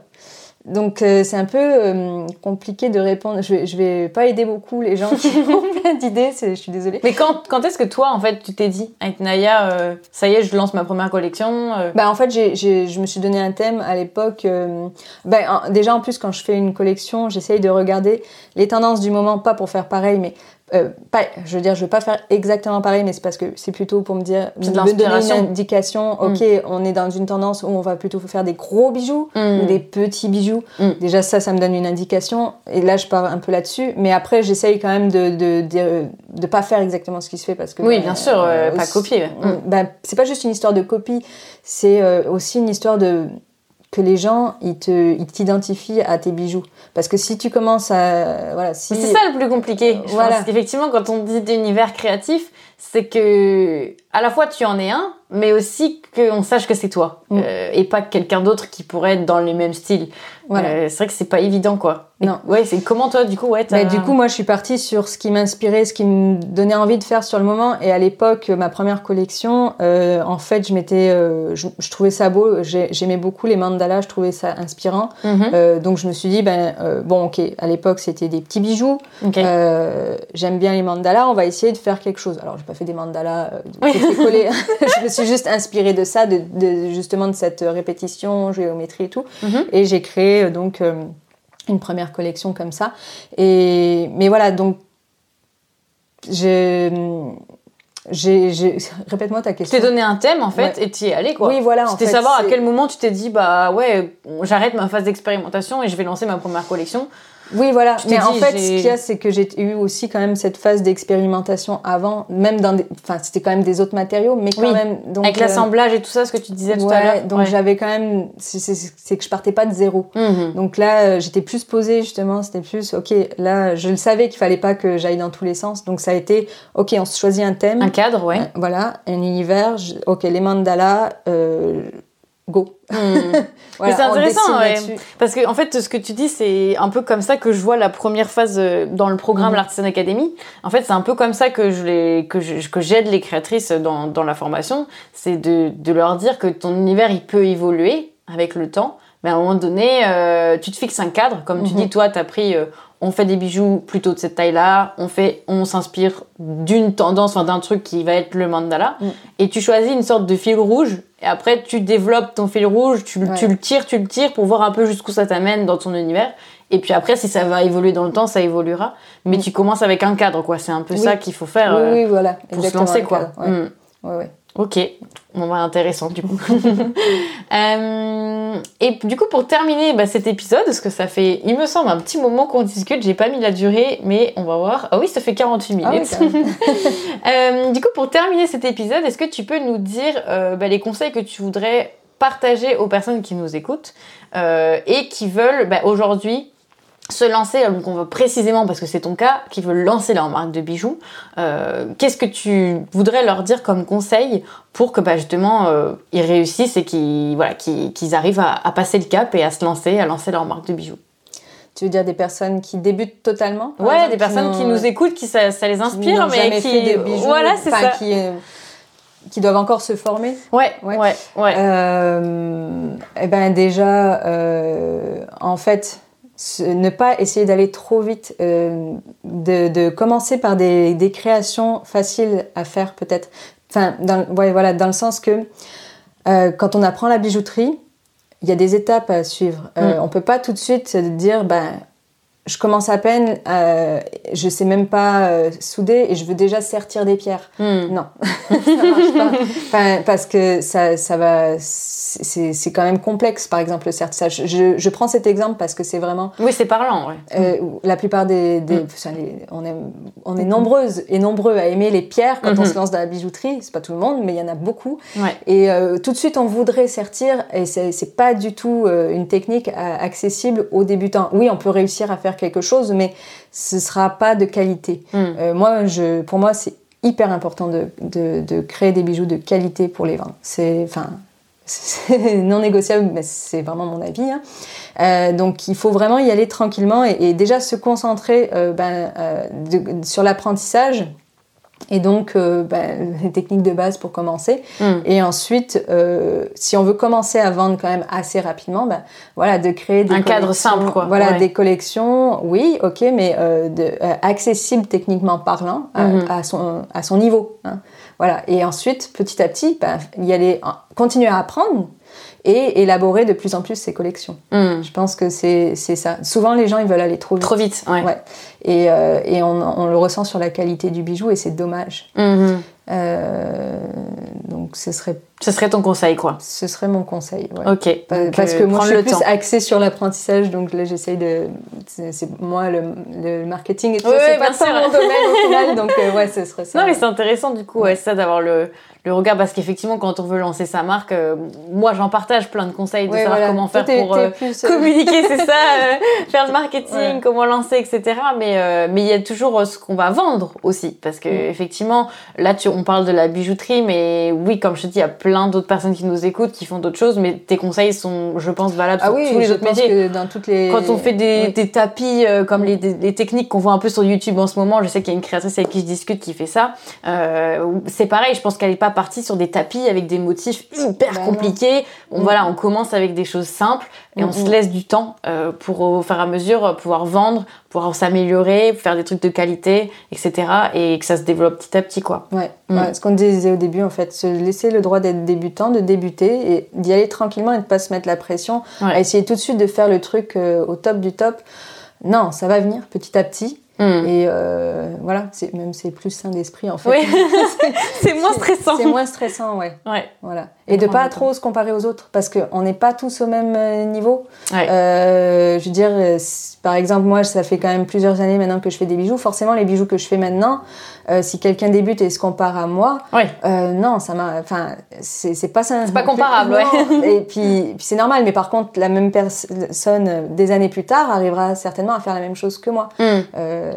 Donc, euh, c'est un peu euh, compliqué de répondre. Je vais, je vais pas aider beaucoup les gens qui ont plein d'idées, c'est- je suis désolée. Mais quand, quand est-ce que toi, en fait, tu t'es dit, avec Naya, euh, ça y est, je lance ma première collection euh, Bah, en fait, j'ai, j'ai- je me suis donné un thème à l'époque. euh, bah, déjà, en plus, quand je fais une collection, j'essaye de regarder les tendances du moment, pas pour faire pareil, mais euh, pas, je veux dire, je vais pas faire exactement pareil, mais c'est parce que c'est plutôt pour me dire, me donner une indication. Ok, on est dans une tendance où on va plutôt faire des gros bijoux Mm. ou des petits bijoux. Mm. Déjà, ça, ça me donne une indication. Et là, je pars un peu là-dessus. Mais après, j'essaye quand même de, de, de, de pas faire exactement ce qui se fait parce que. Oui, bah, bien sûr, euh, pas copier. Mm. bah, c'est pas juste une histoire de copie, c'est euh, aussi une histoire de que les gens ils te ils t'identifient à tes bijoux parce que si tu commences à voilà si Mais C'est ça le plus compliqué. Je Voilà. pense qu'effectivement, quand on dit d'univers créatif, c'est que à la fois tu en es un, mais aussi qu'on sache que c'est toi Mm. Euh, et pas quelqu'un d'autre qui pourrait être dans le même style. Voilà. Euh, c'est vrai que c'est pas évident quoi. Et- Non. ouais, c'est comment toi du coup ouais. Bah, du coup, moi, je suis partie sur ce qui m'inspirait, ce qui me donnait envie de faire sur le moment. Et à l'époque, ma première collection, euh, en fait, je m'étais, je, je trouvais ça beau. J'ai- J'aimais beaucoup les mandalas, je trouvais ça inspirant. Mhm. Donc, je me suis dit, ben, bon, ok, à l'époque, c'était des petits bijoux. J'aime bien les mandalas, on va essayer de faire quelque chose. Alors, j'ai pas fait des mandalas Je me suis juste inspirée de ça, de, de- justement de cette répétition, géométrie et tout. Mhm. Et j'ai créé euh, donc euh, une première collection comme ça. Et mais voilà, donc j'ai répète-moi ta Tu question. t'es donné un thème en fait et tu y es allé quoi. Oui, voilà, C'était savoir à quel moment tu t'es dit bah ouais j'arrête ma phase d'expérimentation et je vais lancer ma première collection. Oui, voilà. Mais en fait, ce qu'il y a, c'est que j'ai eu aussi quand même cette phase d'expérimentation avant, même dans des... Enfin, c'était quand même des autres matériaux, mais quand Oui. même... Donc, Avec euh, l'assemblage et tout ça, ce que tu disais tout à l'heure. donc Ouais. j'avais quand même... C'est que je partais pas de zéro. Mhm. Donc là, euh, j'étais plus posée, justement, c'était plus, ok, là, je le savais qu'il fallait pas que j'aille dans tous les sens. Donc ça a été, ok, on se choisit un thème. Un cadre, ouais. Euh, Voilà, un univers, ok, les mandalas, euh, go. Voilà, Mais c'est intéressant, ouais. Parce que en fait, ce que tu dis, c'est un peu comme ça que je vois la première phase euh, dans le programme Mhm. l'Artisan Academy. En fait, c'est un peu comme ça que je les, que je- que j'aide les créatrices dans, dans la formation. C'est de, de leur dire que ton univers, il peut évoluer avec le temps. Mais à un moment donné, euh, tu te fixes un cadre. Comme tu Mhm. dis, toi, tu as pris, euh, on fait des bijoux plutôt de cette taille-là. On fait, on s'inspire d'une tendance, enfin d'un truc qui va être le mandala. Mhm. Et tu choisis une sorte de fil rouge. Et après, tu développes ton fil rouge, tu, le- Ouais. tu le tires, tu le tires pour voir un peu jusqu'où ça t'amène dans ton univers. Et puis après, si ça va évoluer dans le temps, ça évoluera. Mais Mm. tu commences avec un cadre, quoi. C'est un peu Oui. ça qu'il faut faire Oui, euh, oui, voilà. pour se exactement, lancer, le quoi. Ouais, Mm. ouais. Ok, bon bah intéressant du coup. Euh, et du coup pour terminer bah, cet épisode, parce que ça fait, il me semble, un petit moment qu'on discute, j'ai pas mis la durée, mais on va voir. Ah oui, ça fait 48 Ah oui, minutes. Euh, du coup pour terminer cet épisode, est-ce que tu peux nous dire euh, bah, les conseils que tu voudrais partager aux personnes qui nous écoutent et qui veulent bah, aujourd'hui se lancer, donc on va précisément, parce que c'est ton cas, qui veulent lancer leur marque de bijoux, euh, qu'est-ce que tu voudrais leur dire comme conseil pour que bah, justement euh, ils réussissent et qu'ils voilà, qu'ils arrivent à, passer le cap et à se lancer, à lancer leur marque de bijoux? Tu veux dire des personnes qui débutent totalement? Ouais, des personnes qui, nous écoutent, qui ça, les inspire, mais qui des bijoux, voilà, c'est ça. Qui, euh, qui doivent encore se former? Ouais, ouais, ouais. eh ben déjà, en fait, ne pas essayer d'aller trop vite, euh, de, commencer par des, créations faciles à faire peut-être. Enfin, dans, voilà, dans le sens que euh, quand on apprend la bijouterie, il y a des étapes à suivre. Euh, mm. On peut pas tout de suite dire, ben, je commence à peine, euh, je sais même pas euh, souder et je veux déjà sertir des pierres. Hmm. Non, ça marche pas. parce que ça, ça va, c'est quand même complexe, par exemple, le sertissage. Je, je prends cet exemple parce que c'est vraiment. Oui, c'est parlant. Ouais. Euh, la plupart des, des hmm. on est, on est nombreuses et nombreux à aimer les pierres quand on hmm. se lance dans la bijouterie. C'est pas tout le monde, mais il y en a beaucoup. Ouais. Et euh, tout de suite, on voudrait sertir et c'est pas du tout une technique accessible aux débutants. Oui, on peut réussir à faire quelque chose, mais ce sera pas de qualité. Hmm. Euh, moi, je, pour moi, c'est hyper important de, de, créer des bijoux de qualité pour les vins. C'est, enfin, non négociable, mais c'est vraiment mon avis. Hein. Euh, donc il faut vraiment y aller tranquillement et, déjà se concentrer euh, ben, sur l'apprentissage et donc, euh, ben, les techniques de base pour commencer. Hmm. Et ensuite, euh, si on veut commencer à vendre quand même assez rapidement, ben, voilà, de créer des un cadre simple, quoi. Voilà, des collections, oui, ok, mais euh, de, accessibles techniquement parlant hmm. à, son, à son niveau. Hein. Voilà. Et ensuite, petit à petit, ben, y aller, continuer à apprendre et élaborer de plus en plus ses collections. Hmm. Je pense que c'est ça. Souvent, les gens, ils veulent aller trop vite. Trop vite, ouais. ouais. Et, euh, et on, on, le ressent sur la qualité du bijou et c'est dommage. Hmm. Euh, donc, ce serait... Ce serait ton conseil, quoi Ce serait mon conseil, ouais. Ok. Parce, que moi, je suis plus axée sur l'apprentissage, donc là, j'essaye de... C'est moi, le, le, marketing et tout ça, c'est pas, pas mon domaine au final, donc euh, ouais, ce serait ça. Non, mais c'est intéressant, du coup, ouais, ça, d'avoir le le regard parce qu'effectivement quand on veut lancer sa marque euh, moi j'en partage plein de conseils de savoir comment faire pour euh, euh, communiquer c'est ça faire le marketing comment lancer etc mais mais il y a toujours ce qu'on va vendre aussi parce que mm. effectivement là tu, on parle de la bijouterie mais oui comme je te dis il y a plein d'autres personnes qui nous écoutent qui font d'autres choses mais tes conseils sont je pense valables ah sur tous les autres métiers. dans toutes les quand on fait des, des tapis comme les, les, techniques qu'on voit un peu sur YouTube en ce moment je sais qu'il y a une créatrice avec qui je discute qui fait ça c'est pareil je pense qu'elle est pas parti sur des tapis avec des motifs hyper bah compliqués. On, Voilà, on commence avec des choses simples et on se laisse du temps euh, pour au fur et à mesure euh, pouvoir vendre, pouvoir s'améliorer, faire des trucs de qualité, etc. Et que ça se développe petit à petit, quoi. Ouais, ce qu'on disait au début, en fait, se laisser le droit d'être débutant, de débuter et d'y aller tranquillement et de pas se mettre la pression à essayer tout de suite de faire le truc euh, au top du top. Non, ça va venir petit à petit. Hmm. Et euh, voilà, c'est même c'est plus sain d'esprit en fait. Oui. c'est moins stressant. C'est moins stressant, ouais. ouais. Voilà. Et de pas trop se comparer aux autres parce qu'on n'est pas tous au même euh, niveau. Euh, je veux dire, par exemple, moi, ça fait quand même plusieurs années maintenant que je fais des bijoux. Forcément, les bijoux que je fais maintenant, euh, si quelqu'un débute et se compare à moi, euh, non, ça m'a, enfin, c'est pas ça. C'est pas comparable, ouais. Et puis, c'est normal, mais par contre, la même personne euh, des années plus tard arrivera certainement à faire la même chose que moi. Hmm.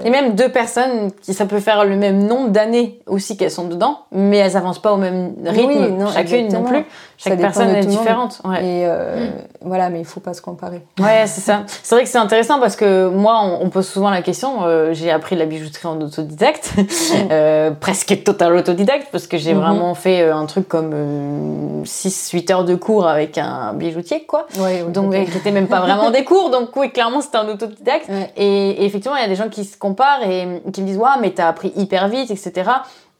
Et même deux personnes qui ça peut faire le même nombre d'années aussi qu'elles sont dedans, mais elles avancent pas au même rythme, non, chacune non plus. Chaque personne est différente. Et hmm. voilà, mais il faut pas se comparer. Ouais, c'est ça. C'est vrai que c'est intéressant parce que moi, on, pose souvent la question. j'ai appris la bijouterie en autodidacte. Euh, presque total autodidacte parce que j'ai mhm. vraiment fait euh, un truc comme 6-8 euh, heures de cours avec un bijoutier quoi. donc qui était même pas vraiment des cours donc oui clairement c'était un autodidacte et, effectivement il y a des gens qui se comparent et qui me disent ouais mais t'as appris hyper vite etc.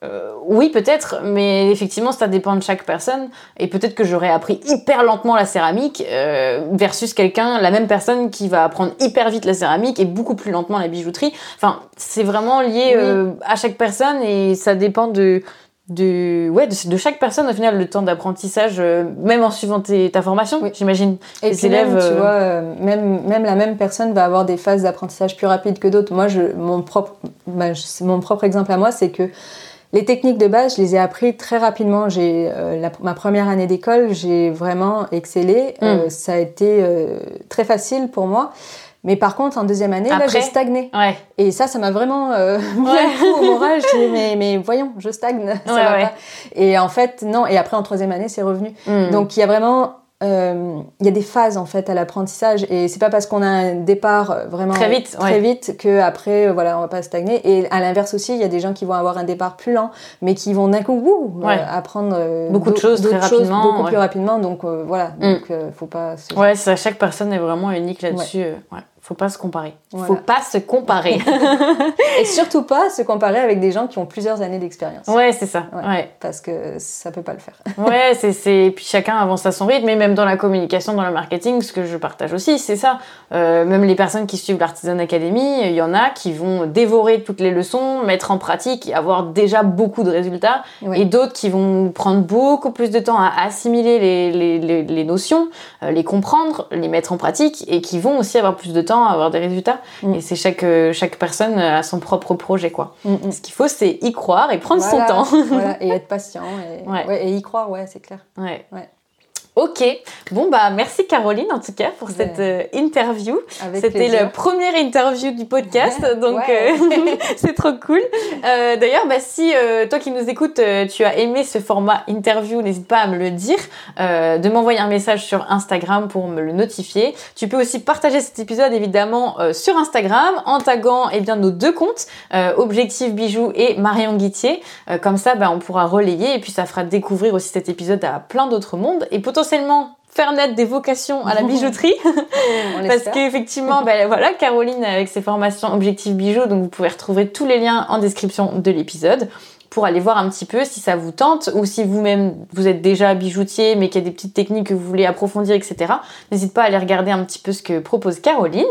Euh, oui, peut-être, mais effectivement, ça dépend de chaque personne. Et peut-être que j'aurais appris hyper lentement la céramique euh, versus quelqu'un, la même personne qui va apprendre hyper vite la céramique et beaucoup plus lentement la bijouterie. Enfin, c'est vraiment lié euh, à chaque personne et ça dépend de, de, ouais, de, chaque personne au final le temps d'apprentissage, même en suivant ta formation, j'imagine. Et les élèves, même, tu vois, même, même la même personne va avoir des phases d'apprentissage plus rapides que d'autres. Moi, je, mon propre, bah, mon propre exemple à moi, c'est que les techniques de base, je les ai appris très rapidement. J'ai euh, ma première année d'école, j'ai vraiment excellé. Euh, Mm. ça a été euh, très facile pour moi. Mais par contre, en deuxième année, là, j'ai stagné. Ouais. Et ça, ça m'a vraiment euh, mis Ouais. un coup au moral. Je dis, mais, mais voyons, je stagne, ça Ouais, va pas. Et en fait, non. Et après, en troisième année, c'est revenu. Mm. Donc, il y a vraiment... euh, il y a des phases en fait à l'apprentissage et c'est pas parce qu'on a un départ euh, vraiment Très vite, très ouais. vite que après euh, voilà on va pas stagner et à l'inverse aussi il y a des gens qui vont avoir un départ plus lent mais qui vont d'un coup wouh, Ouais. apprendre Beaucoup de choses très rapidement, beaucoup ouais. plus rapidement donc euh, voilà Mm. donc euh, faut pas se... Ouais, ça, chaque personne est vraiment unique là-dessus. Ouais. Faut pas se comparer. Voilà. Faut pas se comparer. et surtout pas se comparer avec des gens qui ont plusieurs années d'expérience ouais, c'est ça. Ouais. Ouais. parce que ça peut pas le faire Ouais, c'est, c'est... Puis chacun avance à son rythme, et même dans la communication, dans le marketing, ce que je partage aussi, c'est ça. Euh, même les personnes qui suivent l'Artisan Academy, il y en a qui vont dévorer toutes les leçons, mettre en pratique et avoir déjà beaucoup de résultats, Ouais. et d'autres qui vont prendre beaucoup plus de temps à assimiler les, les, les, les notions, euh, les comprendre, les mettre en pratique, et qui vont aussi avoir plus de temps à avoir des résultats. Mm. Et c'est chaque, euh, chaque personne a son propre projet, quoi. Mm, mm. Ce qu'il faut, c'est y croire et prendre Voilà, son temps. voilà, et être patient et, Ouais. ouais, et y croire ouais c'est clair Ouais. Ouais. Ok. Bon bah merci Caroline en tout cas pour cette euh, interview. C'était la première interview du podcast, donc Ouais. euh, c'est trop cool. Euh, D'ailleurs, bah, si toi qui nous écoutes, tu as aimé ce format interview, n'hésite pas à me le dire, de m'envoyer un message sur Instagram pour me le notifier. Tu peux aussi partager cet épisode évidemment sur Instagram en taguant eh bien nos deux comptes, Objectif Bijoux et Marion Guittier. Comme ça, bah, on pourra relayer et puis ça fera découvrir aussi cet épisode à plein d'autres mondes et potentiellement faire naître des vocations à la bijouterie. Parce qu'effectivement, ben voilà, Caroline avec ses formations Objectif Bijoux, donc vous pouvez retrouver tous les liens en description de l'épisode pour aller voir un petit peu si ça vous tente ou si vous-même vous êtes déjà bijoutier mais qu'il y a des petites techniques que vous voulez approfondir, etc. N'hésite pas à aller regarder un petit peu ce que propose Caroline.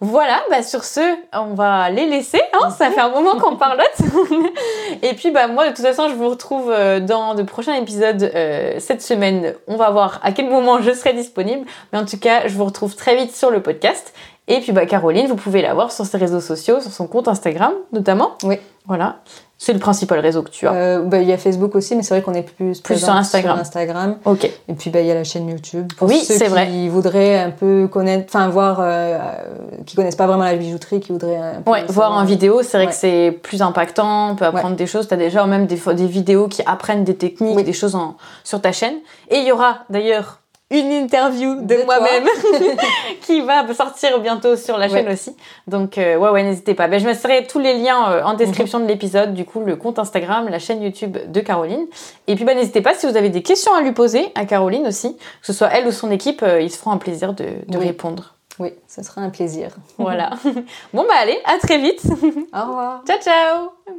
Voilà, bah sur ce, on va les laisser. Hein, ça fait un moment qu'on parlote. Et puis bah moi de toute façon, je vous retrouve euh, dans de prochains épisodes euh, cette semaine. On va voir à quel moment je serai disponible. Mais en tout cas, je vous retrouve très vite sur le podcast. Et puis bah Caroline, vous pouvez la voir sur ses réseaux sociaux, sur son compte Instagram notamment. Oui. Voilà. C'est le principal réseau que tu as. Euh, bah, il y a Facebook aussi, mais c'est vrai qu'on est plus, Plus sur Instagram. sur Instagram. Ok. Et puis bah, il y a la chaîne YouTube. Pour Oui, ceux qui vrai. voudraient un peu connaître, enfin voir, euh, euh, qui connaissent pas vraiment la bijouterie, qui voudraient un peu Ouais, voir en vidéo, c'est vrai Ouais. que c'est plus impactant, on peut apprendre des choses. Tu as déjà même des, des vidéos qui apprennent des techniques, Oui. des choses en, sur ta chaîne. Et il y aura d'ailleurs une interview de, moi-même qui va sortir bientôt sur la chaîne aussi. Donc, euh, ouais, ouais, n'hésitez pas. Ben, je mettrai tous les liens euh, en description Mhm. de l'épisode, du coup, le compte Instagram, la chaîne YouTube de Caroline. Et puis, ben, n'hésitez pas si vous avez des questions à lui poser, à Caroline aussi, que ce soit elle ou son équipe, euh, ils se feront un plaisir de, de Oui. répondre. Oui, ce sera un plaisir. Voilà. bon, bah, allez, à très vite. Au revoir. ciao, ciao